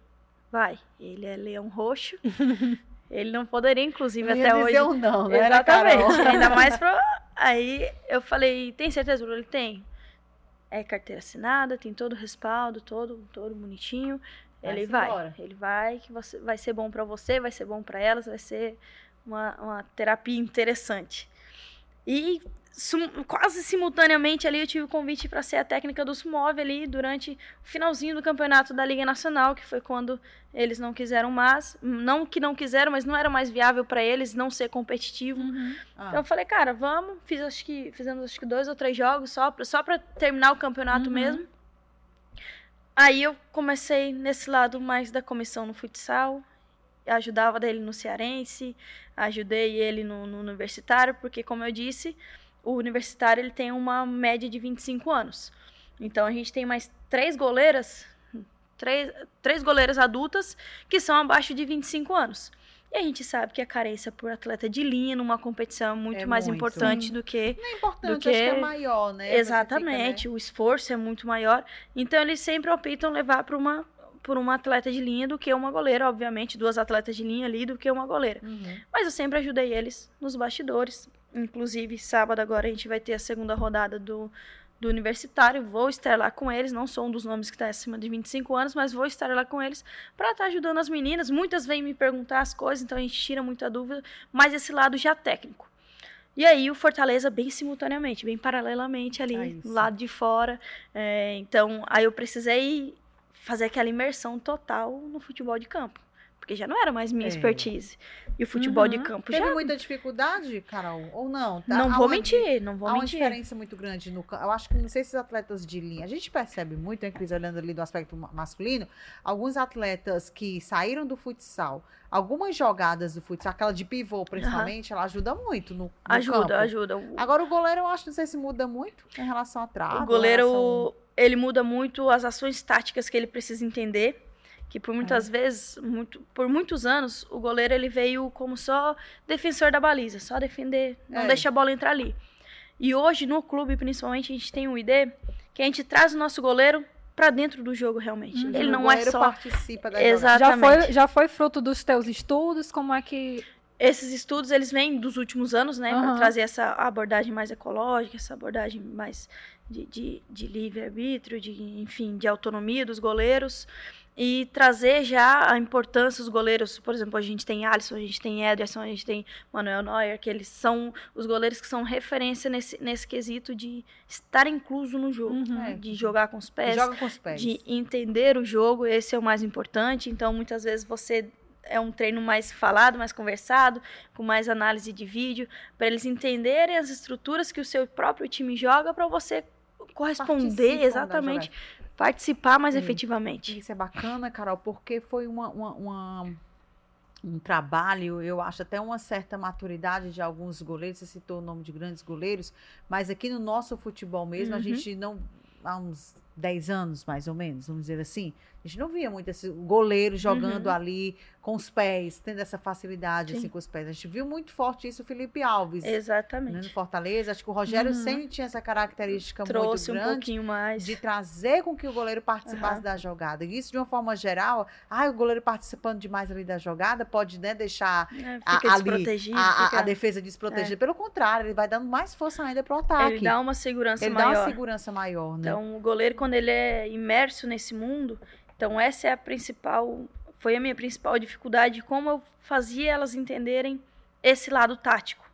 vai. Ele é leão roxo. Ele não poderia, inclusive, não até hoje. Não, né, Exatamente. Ainda mais pra. Aí eu falei, tem certeza? Ele tem é carteira assinada, tem todo o respaldo, todo, todo bonitinho. Vai ele vai, embora. ele vai, que você, vai ser bom para você, vai ser bom para elas, vai ser uma, uma terapia interessante. E sum, quase simultaneamente ali eu tive o convite para ser a técnica do Sumov ali durante o finalzinho do campeonato da Liga Nacional, que foi quando eles não quiseram mais, não que não quiseram, mas não era mais viável para eles não ser competitivo. Uhum. Ah. Então eu falei, cara, vamos, fiz acho que fizemos acho que dois ou três jogos só para só para terminar o campeonato uhum. mesmo. Aí eu comecei nesse lado mais da comissão no futsal, ajudava dele no cearense, ajudei ele no, no universitário, porque como eu disse, o universitário ele tem uma média de 25 anos. Então a gente tem mais três goleiras, três, três goleiras adultas que são abaixo de 25 anos. E a gente sabe que a carência por atleta de linha numa competição é muito é mais muito. importante Sim. do que. Não é importante, do que é maior, né? Exatamente, fica, né? o esforço é muito maior. Então eles sempre optam levar para uma por uma atleta de linha do que uma goleira, obviamente, duas atletas de linha ali do que uma goleira. Uhum. Mas eu sempre ajudei eles nos bastidores. Inclusive, sábado agora a gente vai ter a segunda rodada do, do universitário, vou estar lá com eles, não sou um dos nomes que está acima de 25 anos, mas vou estar lá com eles para estar tá ajudando as meninas. Muitas vêm me perguntar as coisas, então a gente tira muita dúvida, mas esse lado já técnico. E aí o Fortaleza bem simultaneamente, bem paralelamente ali, é do lado de fora. É, então, aí eu precisei fazer aquela imersão total no futebol de campo porque já não era mais minha é. expertise. E o futebol uhum. de campo Teve já. Teve muita dificuldade, Carol? Ou não? Tá, não vou uma, mentir, não vou há mentir. Há uma diferença muito grande no campo. Eu acho que, não sei se os atletas de linha. A gente percebe muito, hein, Cris, olhando ali do aspecto masculino, alguns atletas que saíram do futsal, algumas jogadas do futsal, aquela de pivô principalmente, uhum. ela ajuda muito no, no Ajuda, campo. ajuda. Agora o goleiro, eu acho, não sei se muda muito em relação a trave. O goleiro, relação... ele muda muito as ações táticas que ele precisa entender que por muitas é. vezes, muito, por muitos anos, o goleiro ele veio como só defensor da baliza, só defender, não é. deixa a bola entrar ali. E hoje no clube, principalmente, a gente tem um ID que a gente traz o nosso goleiro para dentro do jogo realmente. Uhum. Ele não é só participa da Exatamente. Já foi, já foi fruto dos teus estudos, como é que esses estudos eles vêm dos últimos anos, né, uhum. para trazer essa abordagem mais ecológica, essa abordagem mais de, de, de livre arbítrio, de enfim, de autonomia dos goleiros e trazer já a importância dos goleiros. Por exemplo, a gente tem Alisson, a gente tem Ederson, a gente tem Manuel Neuer, que eles são os goleiros que são referência nesse, nesse quesito de estar incluso no jogo, uhum. É. de jogar com os pés, Joga com os pés, de entender o jogo, esse é o mais importante. Então, muitas vezes você é um treino mais falado, mais conversado, com mais análise de vídeo, para eles entenderem as estruturas que o seu próprio time joga para você corresponder exatamente participar mais Sim. efetivamente. Isso é bacana, Carol, porque foi uma, uma, uma, um trabalho, eu acho até uma certa maturidade de alguns goleiros, você citou o nome de grandes goleiros, mas aqui no nosso futebol mesmo, uhum. a gente não, há uns 10 anos mais ou menos, vamos dizer assim, a gente não via muito esse goleiro jogando uhum. ali com os pés, tendo essa facilidade assim com os pés. A gente viu muito forte isso o Felipe Alves. Exatamente. Né, no Fortaleza. Acho que o Rogério uhum. sempre tinha essa característica Trouxe muito grande. um pouquinho mais. De trazer com que o goleiro participasse uhum. da jogada. E isso, de uma forma geral, ah, o goleiro participando demais ali da jogada pode né, deixar é, a, ali a, fica... a, defesa desprotegida. É. Pelo contrário, ele vai dando mais força ainda pro ataque. Ele dá uma segurança ele maior. Ele dá uma segurança maior, né? Então, o goleiro, quando ele é imerso nesse mundo, então essa é a principal, foi a minha principal dificuldade, como eu fazia elas entenderem esse lado tático.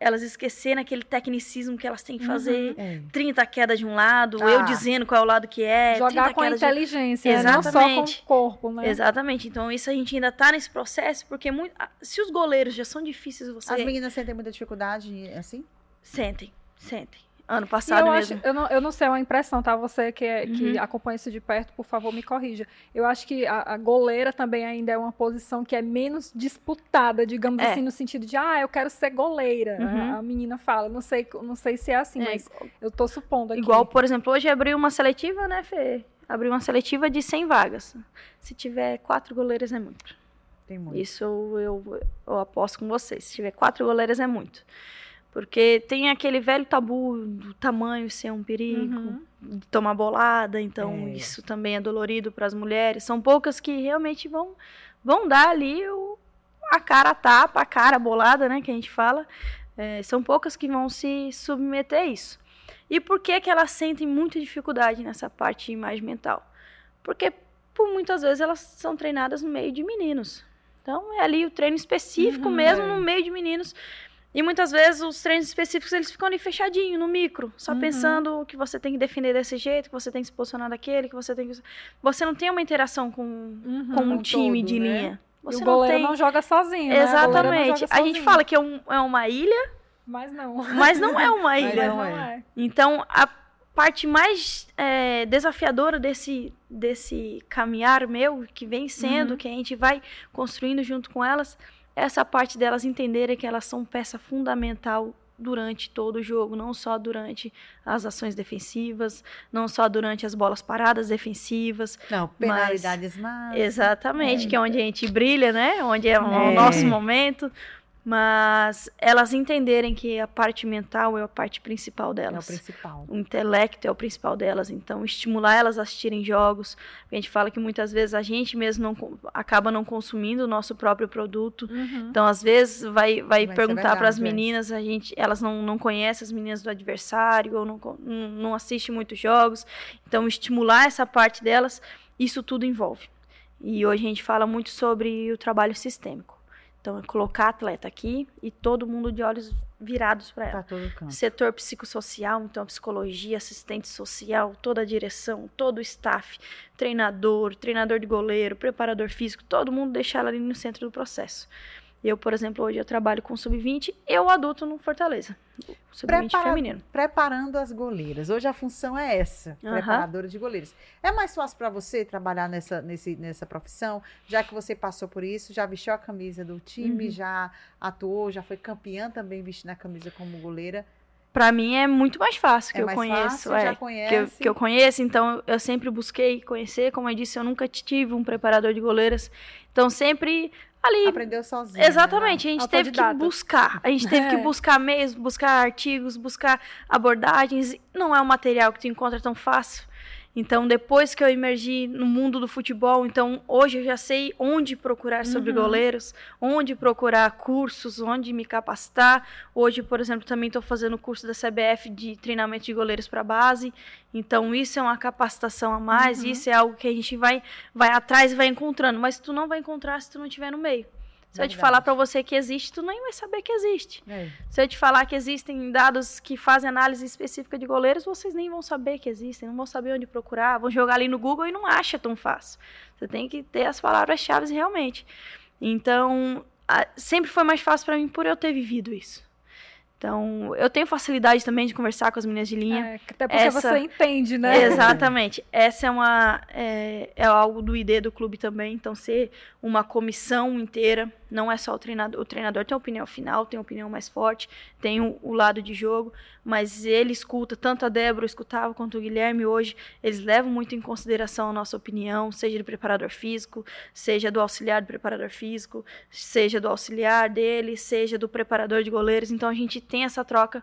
Elas esquecerem aquele tecnicismo que elas têm que fazer, uhum, é. 30 quedas de um lado, ah. eu dizendo qual é o lado que é. Jogar com a inteligência, de... Exatamente. não só com o corpo, né? Exatamente. Então isso a gente ainda está nesse processo, porque muito... se os goleiros já são difíceis, você... As meninas sentem muita dificuldade assim? Sentem, sentem. Ano passado eu mesmo. Acho, eu, não, eu não sei, é uma impressão, tá? Você que, é, uhum. que acompanha isso de perto, por favor, me corrija. Eu acho que a, a, goleira também ainda é uma posição que é menos disputada, digamos é. assim, no sentido de, ah, eu quero ser goleira. Uhum. A, a, menina fala. Não sei, não sei se é assim, é. mas eu tô supondo aqui. Igual, por exemplo, hoje abriu uma seletiva, né, Fê? Abriu uma seletiva de 100 vagas. Se tiver quatro goleiras, é muito. Tem muito. Isso eu, eu aposto com vocês. Se tiver quatro goleiras, é muito. Porque tem aquele velho tabu do tamanho ser um perigo, uhum. de tomar bolada, então é. isso também é dolorido para as mulheres. São poucas que realmente vão, vão dar ali o, a cara a tapa, a cara bolada, né, que a gente fala. É, são poucas que vão se submeter a isso. E por que, que elas sentem muita dificuldade nessa parte de imagem mental? Porque por muitas vezes elas são treinadas no meio de meninos. Então é ali o treino específico uhum, mesmo é. no meio de meninos e muitas vezes os treinos específicos eles ficam ali fechadinho, no micro, só uhum. pensando que você tem que defender desse jeito, que você tem que se posicionar daquele, que você tem que. Você não tem uma interação com, uhum, com um time todo, de né? linha. Você e o goleiro não, tem... não joga sozinho. Né? Exatamente. A, a gente fala que é, um, é, uma ilha. Mas não. Mas não é uma ilha. não é. Então, a parte mais é, desafiadora desse, desse caminhar meu, que vem sendo, uhum. que a gente vai construindo junto com elas, essa parte delas entenderem que elas são peça fundamental durante todo o jogo, não só durante as ações defensivas, não só durante as bolas paradas defensivas. Não, penalidades mas... Exatamente, é. que é onde a gente brilha, né? Onde é, é. o nosso momento mas elas entenderem que a parte mental é a parte principal delas. É o principal. O intelecto é o principal delas. Então, estimular elas a assistirem jogos. A gente fala que muitas vezes a gente mesmo não, acaba não consumindo o nosso próprio produto. Uhum. Então, às vezes, vai, vai perguntar para as é. meninas, a gente, elas não, não conhecem as meninas do adversário, ou não, não assistem muitos jogos. Então, estimular essa parte delas, isso tudo envolve. E hoje a gente fala muito sobre o trabalho sistêmico. Então, é colocar atleta aqui e todo mundo de olhos virados para ela. Tá Setor psicossocial, então psicologia, assistente social, toda a direção, todo o staff, treinador, treinador de goleiro, preparador físico, todo mundo deixar ela ali no centro do processo. Eu, por exemplo, hoje eu trabalho com sub-20 e o adulto no Fortaleza. Sub-20 Prepara feminino. Preparando as goleiras. Hoje a função é essa, uhum. preparadora de goleiras. É mais fácil para você trabalhar nessa, nesse, nessa profissão, já que você passou por isso, já vestiu a camisa do time, uhum. já atuou, já foi campeã também vestindo a camisa como goleira. Para mim é muito mais fácil, que é eu conheço. Fácil, é. Que eu, que eu conheço, então eu sempre busquei conhecer. Como eu disse, eu nunca tive um preparador de goleiras. Então sempre ali. Aprendeu sozinho. Exatamente, né? a gente teve que buscar. A gente teve é. que buscar mesmo, buscar artigos, buscar abordagens. Não é um material que tu encontra tão fácil. Então, depois que eu emergi no mundo do futebol, então hoje eu já sei onde procurar sobre uhum. goleiros, onde procurar cursos, onde me capacitar. Hoje, por exemplo, também estou fazendo o curso da CBF de treinamento de goleiros para base. Então, isso é uma capacitação a mais, uhum. isso é algo que a gente vai, vai atrás e vai encontrando. Mas tu não vai encontrar se tu não estiver no meio. Se eu te falar para você que existe, tu nem vai saber que existe. É. Se eu te falar que existem dados que fazem análise específica de goleiros, vocês nem vão saber que existem, não vão saber onde procurar, vão jogar ali no Google e não acha tão fácil. Você tem que ter as palavras-chave realmente. Então, sempre foi mais fácil para mim por eu ter vivido isso. Então, eu tenho facilidade também de conversar com as meninas de linha. É, até porque Essa... você entende, né? Exatamente. Essa é uma é, é, algo do ID do clube também. Então, ser uma comissão inteira, não é só o treinador. O treinador tem a opinião final, tem a opinião mais forte, tem o, o lado de jogo, mas ele escuta, tanto a Débora escutava quanto o Guilherme hoje, eles levam muito em consideração a nossa opinião, seja do preparador físico, seja do auxiliar do preparador físico, seja do auxiliar dele, seja do preparador de goleiros. Então, a gente tem essa troca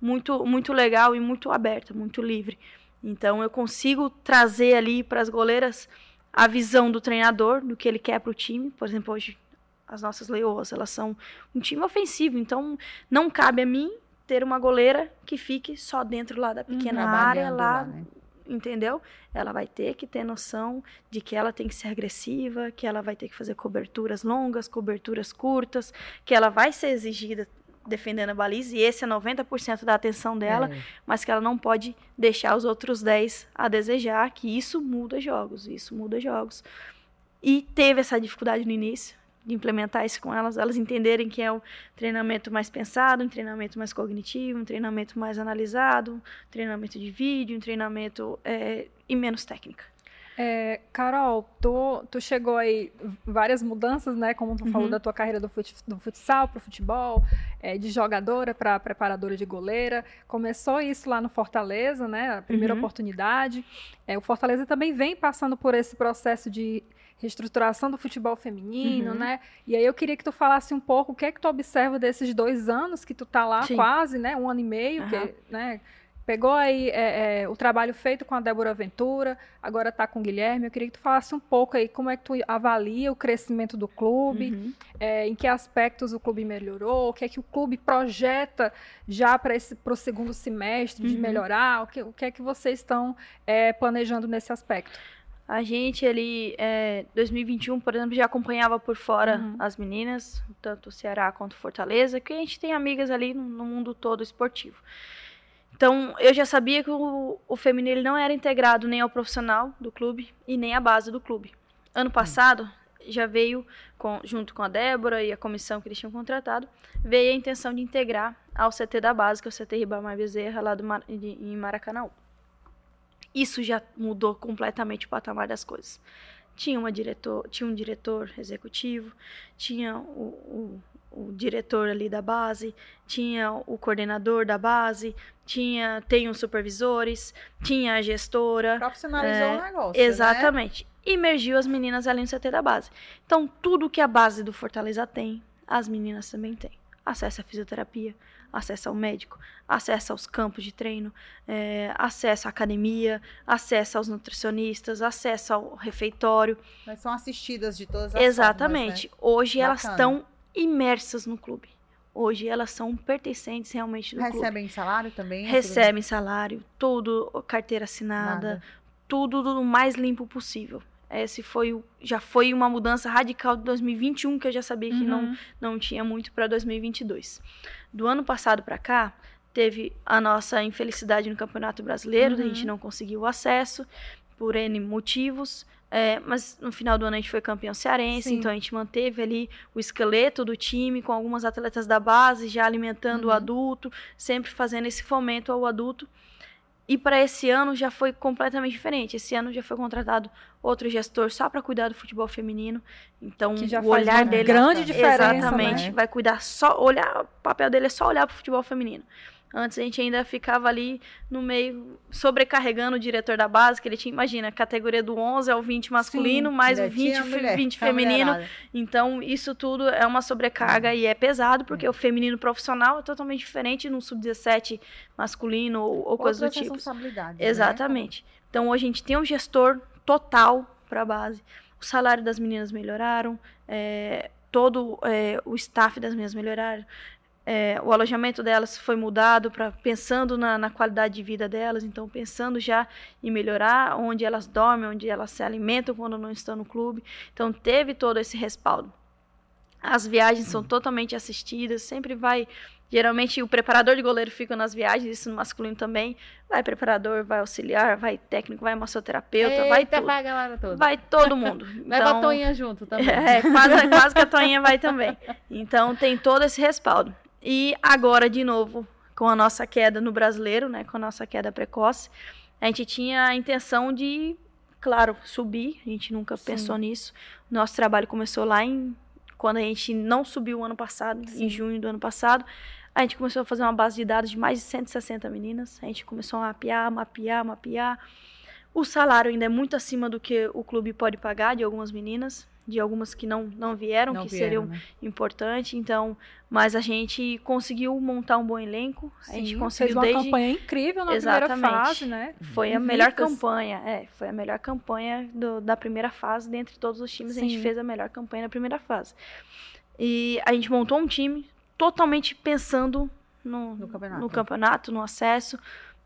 muito, muito legal e muito aberta, muito livre. Então, eu consigo trazer ali para as goleiras a visão do treinador, do que ele quer para o time. Por exemplo, hoje as nossas leoas, elas são um time ofensivo, então não cabe a mim ter uma goleira que fique só dentro lá da pequena uhum, área, lá, lá né? entendeu? Ela vai ter que ter noção de que ela tem que ser agressiva, que ela vai ter que fazer coberturas longas, coberturas curtas, que ela vai ser exigida defendendo a baliza, e esse é 90% da atenção dela, é. mas que ela não pode deixar os outros 10 a desejar, que isso muda jogos, isso muda jogos. E teve essa dificuldade no início de implementar isso com elas, elas entenderem que é um treinamento mais pensado, um treinamento mais cognitivo, um treinamento mais analisado, um treinamento de vídeo, um treinamento é, e menos técnica. É, Carol, tu, tu chegou aí várias mudanças, né? Como tu uhum. falou da tua carreira do, fut, do futsal para o futebol, é, de jogadora para preparadora de goleira. Começou isso lá no Fortaleza, né? A primeira uhum. oportunidade. É, o Fortaleza também vem passando por esse processo de reestruturação do futebol feminino, uhum. né? E aí eu queria que tu falasse um pouco o que é que tu observa desses dois anos que tu tá lá Sim. quase, né? Um ano e meio, que, né? Pegou aí é, é, o trabalho feito com a Débora Ventura, agora está com o Guilherme. Eu queria que tu falasse um pouco aí como é que tu avalia o crescimento do clube, uhum. é, em que aspectos o clube melhorou, o que é que o clube projeta já para o segundo semestre de uhum. melhorar, o que, o que é que vocês estão é, planejando nesse aspecto? A gente ali, é, 2021, por exemplo, já acompanhava por fora uhum. as meninas, tanto o Ceará quanto Fortaleza, que a gente tem amigas ali no, no mundo todo esportivo. Então, eu já sabia que o, o feminino não era integrado nem ao profissional do clube e nem à base do clube. Ano hum. passado, já veio, com, junto com a Débora e a comissão que eles tinham contratado, veio a intenção de integrar ao CT da base, que é o CT Ribamar Bezerra, lá do, de, em Maracanã. Isso já mudou completamente o patamar das coisas. Tinha, uma diretor, tinha um diretor executivo, tinha o, o o diretor ali da base, tinha o coordenador da base, tinha tem os supervisores, tinha a gestora. Profissionalizou é, o negócio. Né? Exatamente. Né? Imergiu as meninas ali no CT da base. Então, tudo que a base do Fortaleza tem, as meninas também têm. Acesso à fisioterapia, acesso ao médico, acesso aos campos de treino, é, acesso à academia, acesso aos nutricionistas, acesso ao refeitório. Mas são assistidas de todas as Exatamente. Formas, né? Hoje Bacana. elas estão imersas no clube. Hoje elas são pertencentes realmente do Recebem clube. Recebem salário também? Recebem salário, tudo, carteira assinada, Nada. tudo do mais limpo possível. Esse foi o, já foi uma mudança radical de 2021 que eu já sabia que não, uhum. não tinha muito para 2022. Do ano passado para cá, teve a nossa infelicidade no Campeonato Brasileiro, uhum. a gente não conseguiu o acesso por N motivos. É, mas no final do ano a gente foi campeão cearense, Sim. então a gente manteve ali o esqueleto do time com algumas atletas da base já alimentando uhum. o adulto, sempre fazendo esse fomento ao adulto. E para esse ano já foi completamente diferente. Esse ano já foi contratado outro gestor só para cuidar do futebol feminino. Então, o olhar dele grande diferença, exatamente, né? vai cuidar só olhar, o papel dele é só olhar para o futebol feminino. Antes a gente ainda ficava ali no meio, sobrecarregando o diretor da base, que ele tinha, imagina, categoria do 11 ao 20 masculino, Sim, mais o 20, mulher, 20 feminino. Então, isso tudo é uma sobrecarga uhum. e é pesado, porque uhum. o feminino profissional é totalmente diferente no sub-17 masculino ou, ou coisas do tipo. Né? Exatamente. Né? Então, hoje a gente tem um gestor total para a base. O salário das meninas melhoraram, é, todo é, o staff das meninas melhoraram é, o alojamento delas foi mudado para pensando na, na, qualidade de vida delas, então pensando já em melhorar onde elas dormem, onde elas se alimentam quando não estão no clube. Então teve todo esse respaldo. As viagens são totalmente assistidas, sempre vai. Geralmente o preparador de goleiro fica nas viagens, isso no masculino também. Vai preparador, vai auxiliar, vai técnico, vai massoterapeuta, Eita, vai tudo. Vai, galera toda. vai todo mundo. Então, Leva a Toinha junto também. É, quase, quase que a Toinha vai também. Então tem todo esse respaldo. E agora, de novo, com a nossa queda no brasileiro, né, com a nossa queda precoce, a gente tinha a intenção de, claro, subir. A gente nunca Sim. pensou nisso. Nosso trabalho começou lá em quando a gente não subiu o ano passado, Sim. em junho do ano passado. A gente começou a fazer uma base de dados de mais de 160 meninas. A gente começou a mapear, mapear, mapear. O salário ainda é muito acima do que o clube pode pagar de algumas meninas de algumas que não, não vieram, não que vieram, seriam né? importantes. Então, mas a gente conseguiu montar um bom elenco. Sim, a gente conseguiu fez uma desde... campanha incrível na Exatamente. primeira fase, né? Foi a melhor campanha, é, foi a melhor campanha do, da primeira fase dentre todos os times. Sim. A gente fez a melhor campanha na primeira fase. E a gente montou um time totalmente pensando no, no, campeonato. no campeonato, no acesso.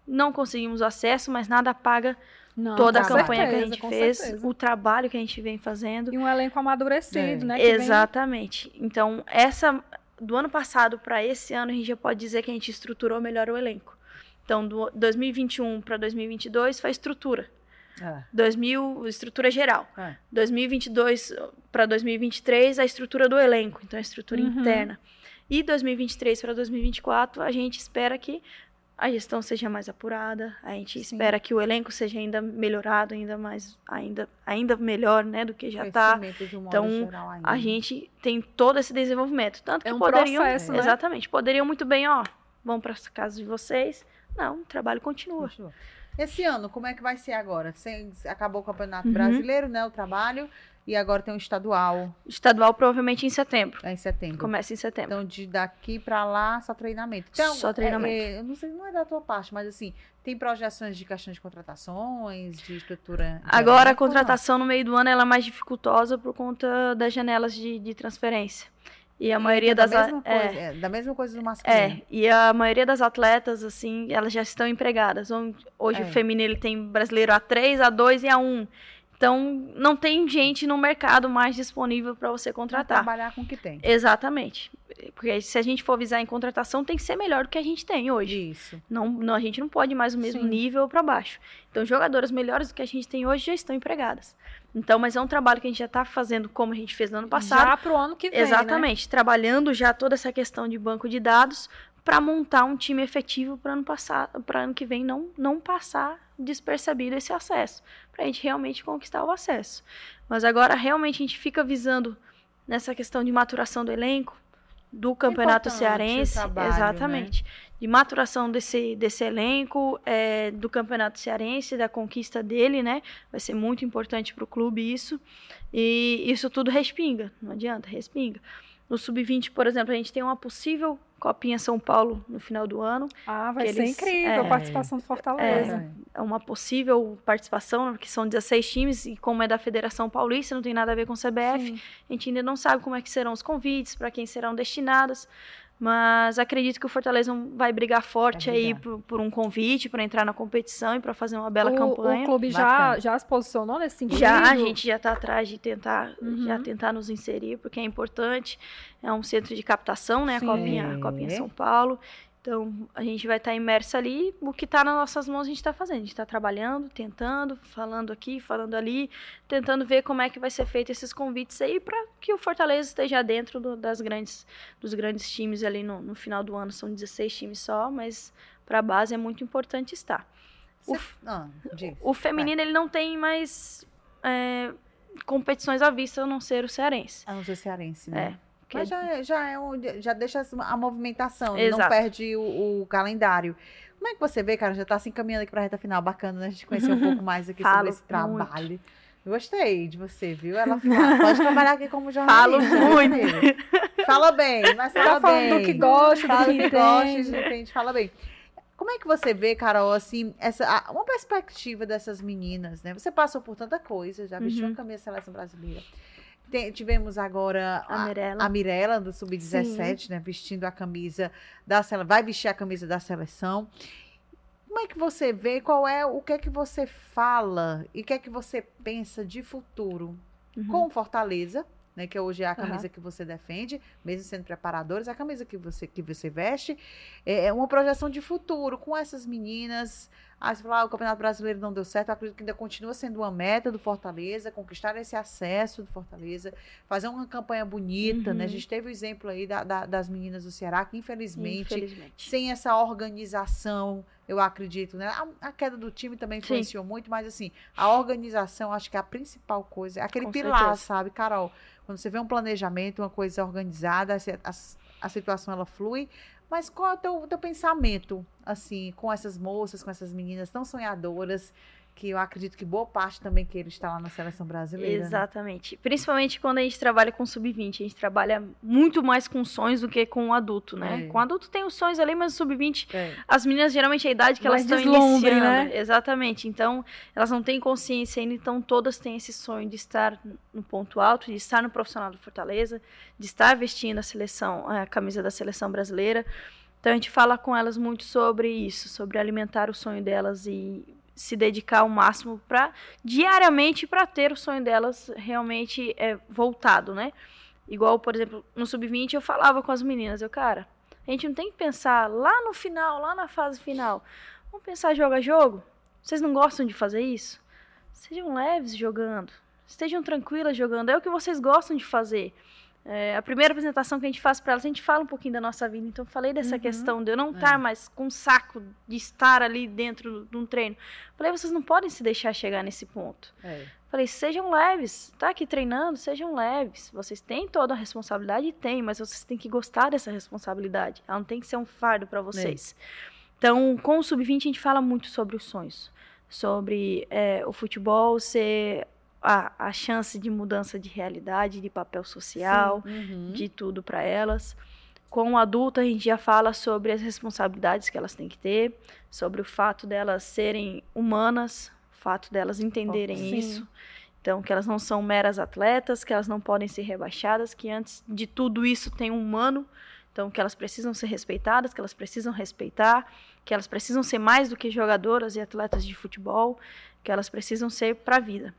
Não conseguimos o acesso, mas nada paga não, toda a campanha certeza, que a gente fez, certeza. o trabalho que a gente vem fazendo. E um elenco amadurecido, é. né? Exatamente. Vem... Então, essa do ano passado para esse ano, a gente já pode dizer que a gente estruturou melhor o elenco. Então, do 2021 para 2022 foi estrutura. É. 2000, estrutura geral. É. 2022 para 2023, a estrutura do elenco, então a estrutura uhum. interna. E 2023 para 2024, a gente espera que a gestão seja mais apurada, a gente Sim. espera que o elenco seja ainda melhorado, ainda mais, ainda, ainda melhor, né, do que já está. Então, a gente tem todo esse desenvolvimento, tanto que é um poderiam, processo, né? exatamente, poderiam muito bem, ó, vão para as casas de vocês. Não, o trabalho continua. continua. Esse ano, como é que vai ser agora? Sem, acabou o Campeonato uhum. Brasileiro, né, o trabalho. E agora tem um estadual. Estadual provavelmente em setembro. É em setembro. Começa em setembro. Então, de daqui para lá, só treinamento. Então, só treinamento. É, é, eu não sei, não é da tua parte, mas assim, tem projeções de questão de contratações, de estrutura? De agora, a contratação no meio do ano ela é mais dificultosa por conta das janelas de, de transferência. E a maioria das da mesma, é, coisa, é, da mesma coisa do masculino. É, e a maioria das atletas, assim, elas já estão empregadas. Hoje é. o feminino ele tem brasileiro A3, A2 e A1. Então, não tem gente no mercado mais disponível para você contratar. Pra trabalhar com o que tem. Exatamente. Porque se a gente for visar em contratação, tem que ser melhor do que a gente tem hoje. Isso. Não, não a gente não pode mais o mesmo Sim. nível para baixo. Então, jogadoras melhores do que a gente tem hoje já estão empregadas. Então, mas é um trabalho que a gente já está fazendo como a gente fez no ano passado. Já para o ano que vem. Exatamente. Né? Trabalhando já toda essa questão de banco de dados para montar um time efetivo para ano passar, para ano que vem não não passar despercebido esse acesso, para a gente realmente conquistar o acesso. Mas agora realmente a gente fica visando nessa questão de maturação do elenco, do Campeonato Cearense. Trabalho, exatamente. Né? De maturação desse, desse elenco, é, do Campeonato Cearense, da conquista dele, né? Vai ser muito importante para o clube isso. E isso tudo respinga, não adianta, respinga. No Sub-20, por exemplo, a gente tem uma possível Copinha São Paulo no final do ano. Ah, vai ser eles, incrível é, a participação do Fortaleza. É, é, uma possível participação, que são 16 times, e como é da Federação Paulista, não tem nada a ver com o CBF. Sim. A gente ainda não sabe como é que serão os convites, para quem serão destinados. Mas acredito que o Fortaleza vai brigar forte vai brigar. aí por, por, um convite para entrar na competição e para fazer uma bela o, campanha. O clube já, já se posicionou nesse sentido? Já, a gente já está atrás de tentar, uhum. já tentar nos inserir, porque é importante. É um centro de captação, né? A Copinha, a Copinha São Paulo. Então, a gente vai estar tá imerso ali. O que está nas nossas mãos, a gente está fazendo. A gente está trabalhando, tentando, falando aqui, falando ali, tentando ver como é que vai ser feito esses convites aí para que o Fortaleza esteja dentro do, das grandes, dos grandes times ali no, no, final do ano. São 16 times só, mas para a base é muito importante estar. O, ah, o feminino, ele não tem mais é, competições à vista, a não ser o cearense. A não ser o cearense, né? É. Mas já, é, já, é um, já deixa a movimentação, Exato. não perde o, o, calendário. Como é que você vê, cara? Já está se encaminhando aqui para a reta final. Bacana, né? A gente conhecer um pouco mais aqui sobre esse trabalho. Muito. Gostei de você, viu? Ela fala, pode trabalhar aqui como jornalista. Falo muito. Fala bem, mas fala tá bem. do que gosta, fala do que, que gosta, entende, fala bem. Como é que você vê, Carol, assim, essa, uma perspectiva dessas meninas, né? Você passou por tanta coisa, já vestiu uhum. uma camisa da seleção brasileira. Tem, tivemos agora a, Mirella, a Mirella do Sub-17, né? Vestindo a camisa da seleção. Vai vestir a camisa da seleção. Como é que você vê? Qual é o que é que você fala e o que é que você pensa de futuro uhum. com Fortaleza? Né, que hoje é a camisa uhum. que você defende, mesmo sendo preparadores, a camisa que você, que você veste, é, é uma projeção de futuro com essas meninas, ah, você fala, ah, o Campeonato Brasileiro não deu certo, eu acredito que ainda continua sendo uma meta do Fortaleza, conquistar esse acesso do Fortaleza, fazer uma campanha bonita, uhum. né? A uhum. gente teve o exemplo aí da, da, das meninas do Ceará, que infelizmente, infelizmente, sem essa organização, eu acredito, né? A, a queda do time também influenciou Sim. muito, mas assim, a organização, acho que é a principal coisa, é aquele Com pilar, certeza. sabe, Carol? Quando você vê um planejamento, uma coisa organizada, a, a, a situação ela flui, mas qual é o teu, teu pensamento, assim, com essas moças, com essas meninas tão sonhadoras, que eu acredito que boa parte também queira estar lá na seleção brasileira. Né? Exatamente. Né? Principalmente quando a gente trabalha com sub-20, a gente trabalha muito mais com sonhos do que com o adulto, né? É. Com o adulto tem os sonhos ali, mas o sub-20, é. as meninas geralmente é a idade que mais elas estão iniciando, né? Exatamente. Então, elas não têm consciência ainda, então todas têm esse sonho de estar no ponto alto, de estar no profissional do Fortaleza, de estar vestindo a seleção, a camisa da seleção brasileira. Então a gente fala com elas muito sobre isso, sobre alimentar o sonho delas e se dedicar ao máximo para diariamente para ter o sonho delas realmente é, voltado, né? Igual, por exemplo, no sub-20 eu falava com as meninas, eu, cara, a gente não tem que pensar lá no final, lá na fase final. Vamos pensar jogo a jogo? Vocês não gostam de fazer isso? Sejam leves jogando. Estejam tranquilas jogando. É o que vocês gostam de fazer. É, a primeira apresentação que a gente faz para elas, a gente fala um pouquinho da nossa vida. Então, eu falei dessa uhum. questão de eu não estar é. mais com um saco de estar ali dentro de um treino. Falei, vocês não podem se deixar chegar nesse ponto. É. Falei, sejam leves. Tá aqui treinando, sejam leves. Vocês têm toda a responsabilidade? Tem, mas vocês têm que gostar dessa responsabilidade. Ela não tem que ser um fardo para vocês. É. Então, com o Sub-20, a gente fala muito sobre os sonhos. Sobre é, o futebol ser a, a chance de mudança de realidade, de papel social, uhum. de tudo para elas. Com o adulto, a gente já fala sobre as responsabilidades que elas têm que ter, sobre o fato delas serem humanas, o fato delas entenderem oh, isso. Então, que elas não são meras atletas, que elas não podem ser rebaixadas, que antes de tudo isso tem um humano, então que elas precisam ser respeitadas, que elas precisam respeitar, que elas precisam ser mais do que jogadoras e atletas de futebol, que elas precisam ser para a vida.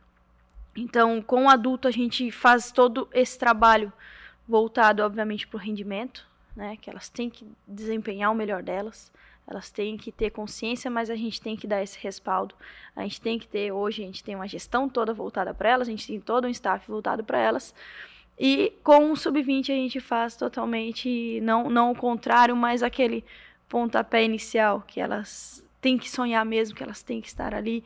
Então, com o adulto, a gente faz todo esse trabalho voltado, obviamente, para o rendimento, né? Que elas têm que desempenhar o melhor delas, elas têm que ter consciência, mas a gente tem que dar esse respaldo. A gente tem que ter, hoje, a gente tem uma gestão toda voltada para elas, a gente tem todo um staff voltado para elas. E com o sub-20 a gente faz totalmente, não, não o contrário, mas aquele pontapé inicial, que elas têm que sonhar mesmo, que elas têm que estar ali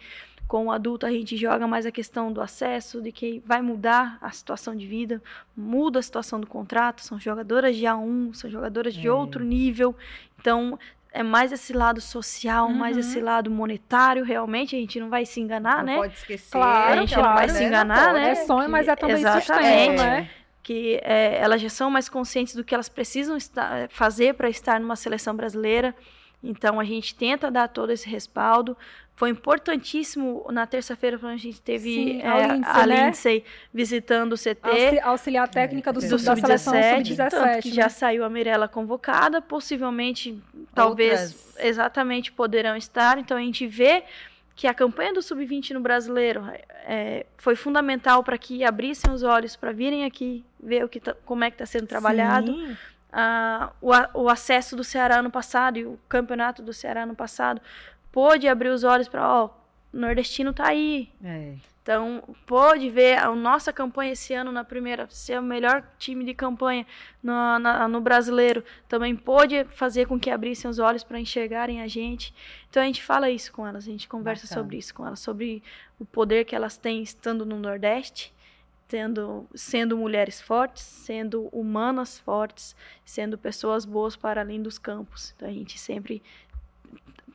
com o adulto a gente joga mais a questão do acesso, de que vai mudar a situação de vida, muda a situação do contrato, são jogadoras de A1, são jogadoras de é. outro nível. Então, é mais esse lado social, uhum. mais esse lado monetário, realmente, a gente não vai se enganar, não né? Pode esquecer. Claro, a gente claro, não vai né? se enganar, né? É sonho, mas é também sistema, né? Que é, elas já são mais conscientes do que elas precisam estar, fazer para estar numa seleção brasileira. Então a gente tenta dar todo esse respaldo. Foi importantíssimo na terça-feira quando a gente teve Sim, é, a, Lindsay, a né? Lindsay visitando o CT. auxiliar técnica do, é, do sub-17, sub que né? já saiu a Mirella convocada, possivelmente, talvez, Outras. exatamente poderão estar. Então a gente vê que a campanha do sub-20 no brasileiro é, foi fundamental para que abrissem os olhos para virem aqui ver o que tá, como é que está sendo trabalhado. Sim ah, o, o, acesso do Ceará ano passado e o campeonato do Ceará ano passado pôde abrir os olhos para, ó, o nordestino tá aí. É. Então, pôde ver a nossa campanha esse ano na primeira, ser o melhor time de campanha no, na, no brasileiro. Também pôde fazer com que abrissem os olhos para enxergarem a gente. Então, a gente fala isso com elas, a gente conversa Bacana. sobre isso com elas, sobre o poder que elas têm estando no Nordeste tendo, sendo mulheres fortes, sendo humanas fortes, sendo pessoas boas para além dos campos. Então a gente sempre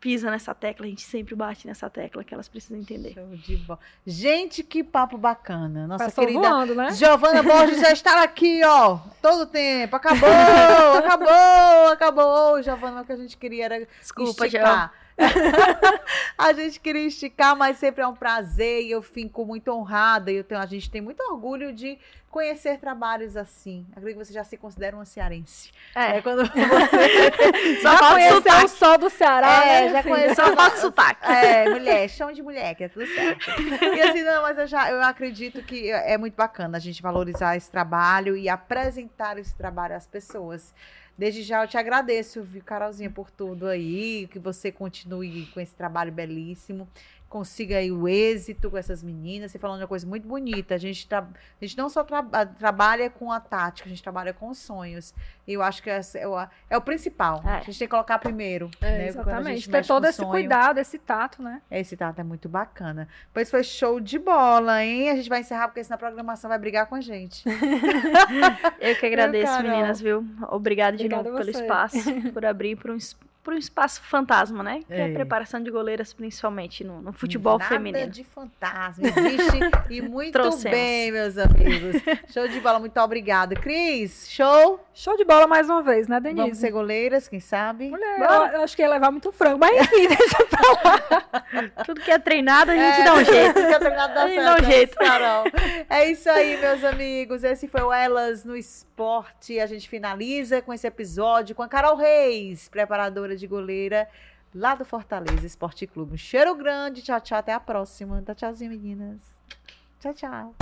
pisa nessa tecla, a gente sempre bate nessa tecla que elas precisam entender. Show de bola. Gente, que papo bacana. Nossa Passou querida voando, né? Giovana Borges já está aqui, ó, todo o tempo. Acabou, acabou, acabou. Giovana, o que a gente queria era Desculpa, esticar. a gente queria esticar, mas sempre é um prazer e eu fico muito honrada. E tenho, a gente tem muito orgulho de conhecer trabalhos assim. Acredito que você já se considera uma cearense. É, é quando você só conheceu o sol do Ceará, é, né? já conheceu só falta sotaque. É, mulher, chão de mulher, que é tudo certo. E assim, não, mas eu já eu acredito que é muito bacana a gente valorizar esse trabalho e apresentar esse trabalho às pessoas. Desde já eu te agradeço, viu, Carolzinha, por tudo aí, que você continue com esse trabalho belíssimo consiga aí o êxito com essas meninas. Você falando uma coisa muito bonita. A gente, tá, a gente não só tra trabalha com a tática, a gente trabalha com os sonhos. E eu acho que essa é, o, é o principal. É. A gente tem que colocar primeiro. É, né? Exatamente. Ter todo esse sonho. cuidado, esse tato, né? Esse tato é muito bacana. Pois foi show de bola, hein? A gente vai encerrar, porque senão a programação vai brigar com a gente. eu que agradeço, meninas, viu? Obrigada de novo pelo espaço, por abrir para um para um espaço fantasma, né? Que é, a é. preparação de goleiras, principalmente no, no futebol Nada feminino. de fantasma, existe e muito Trouxemos. bem, meus amigos. Show de bola, muito obrigada. Cris, show? Show de bola mais uma vez, né, Denise? Vamos ser goleiras, quem sabe? Mulher, eu, eu, acho que ia levar muito frango, mas enfim, deixa pra lá. Tudo que é treinado, a gente é, dá um jeito. Tudo que é treinado dá a gente certo, dá um jeito. Carol. É isso aí, meus amigos. Esse foi o Elas no Esporte. A gente finaliza com esse episódio com a Carol Reis, preparadora de goleira lá do Fortaleza Esporte Clube. Um cheiro grande, tchau, tchau, até a próxima. Dá tchauzinho, meninas. Tchau, tchau.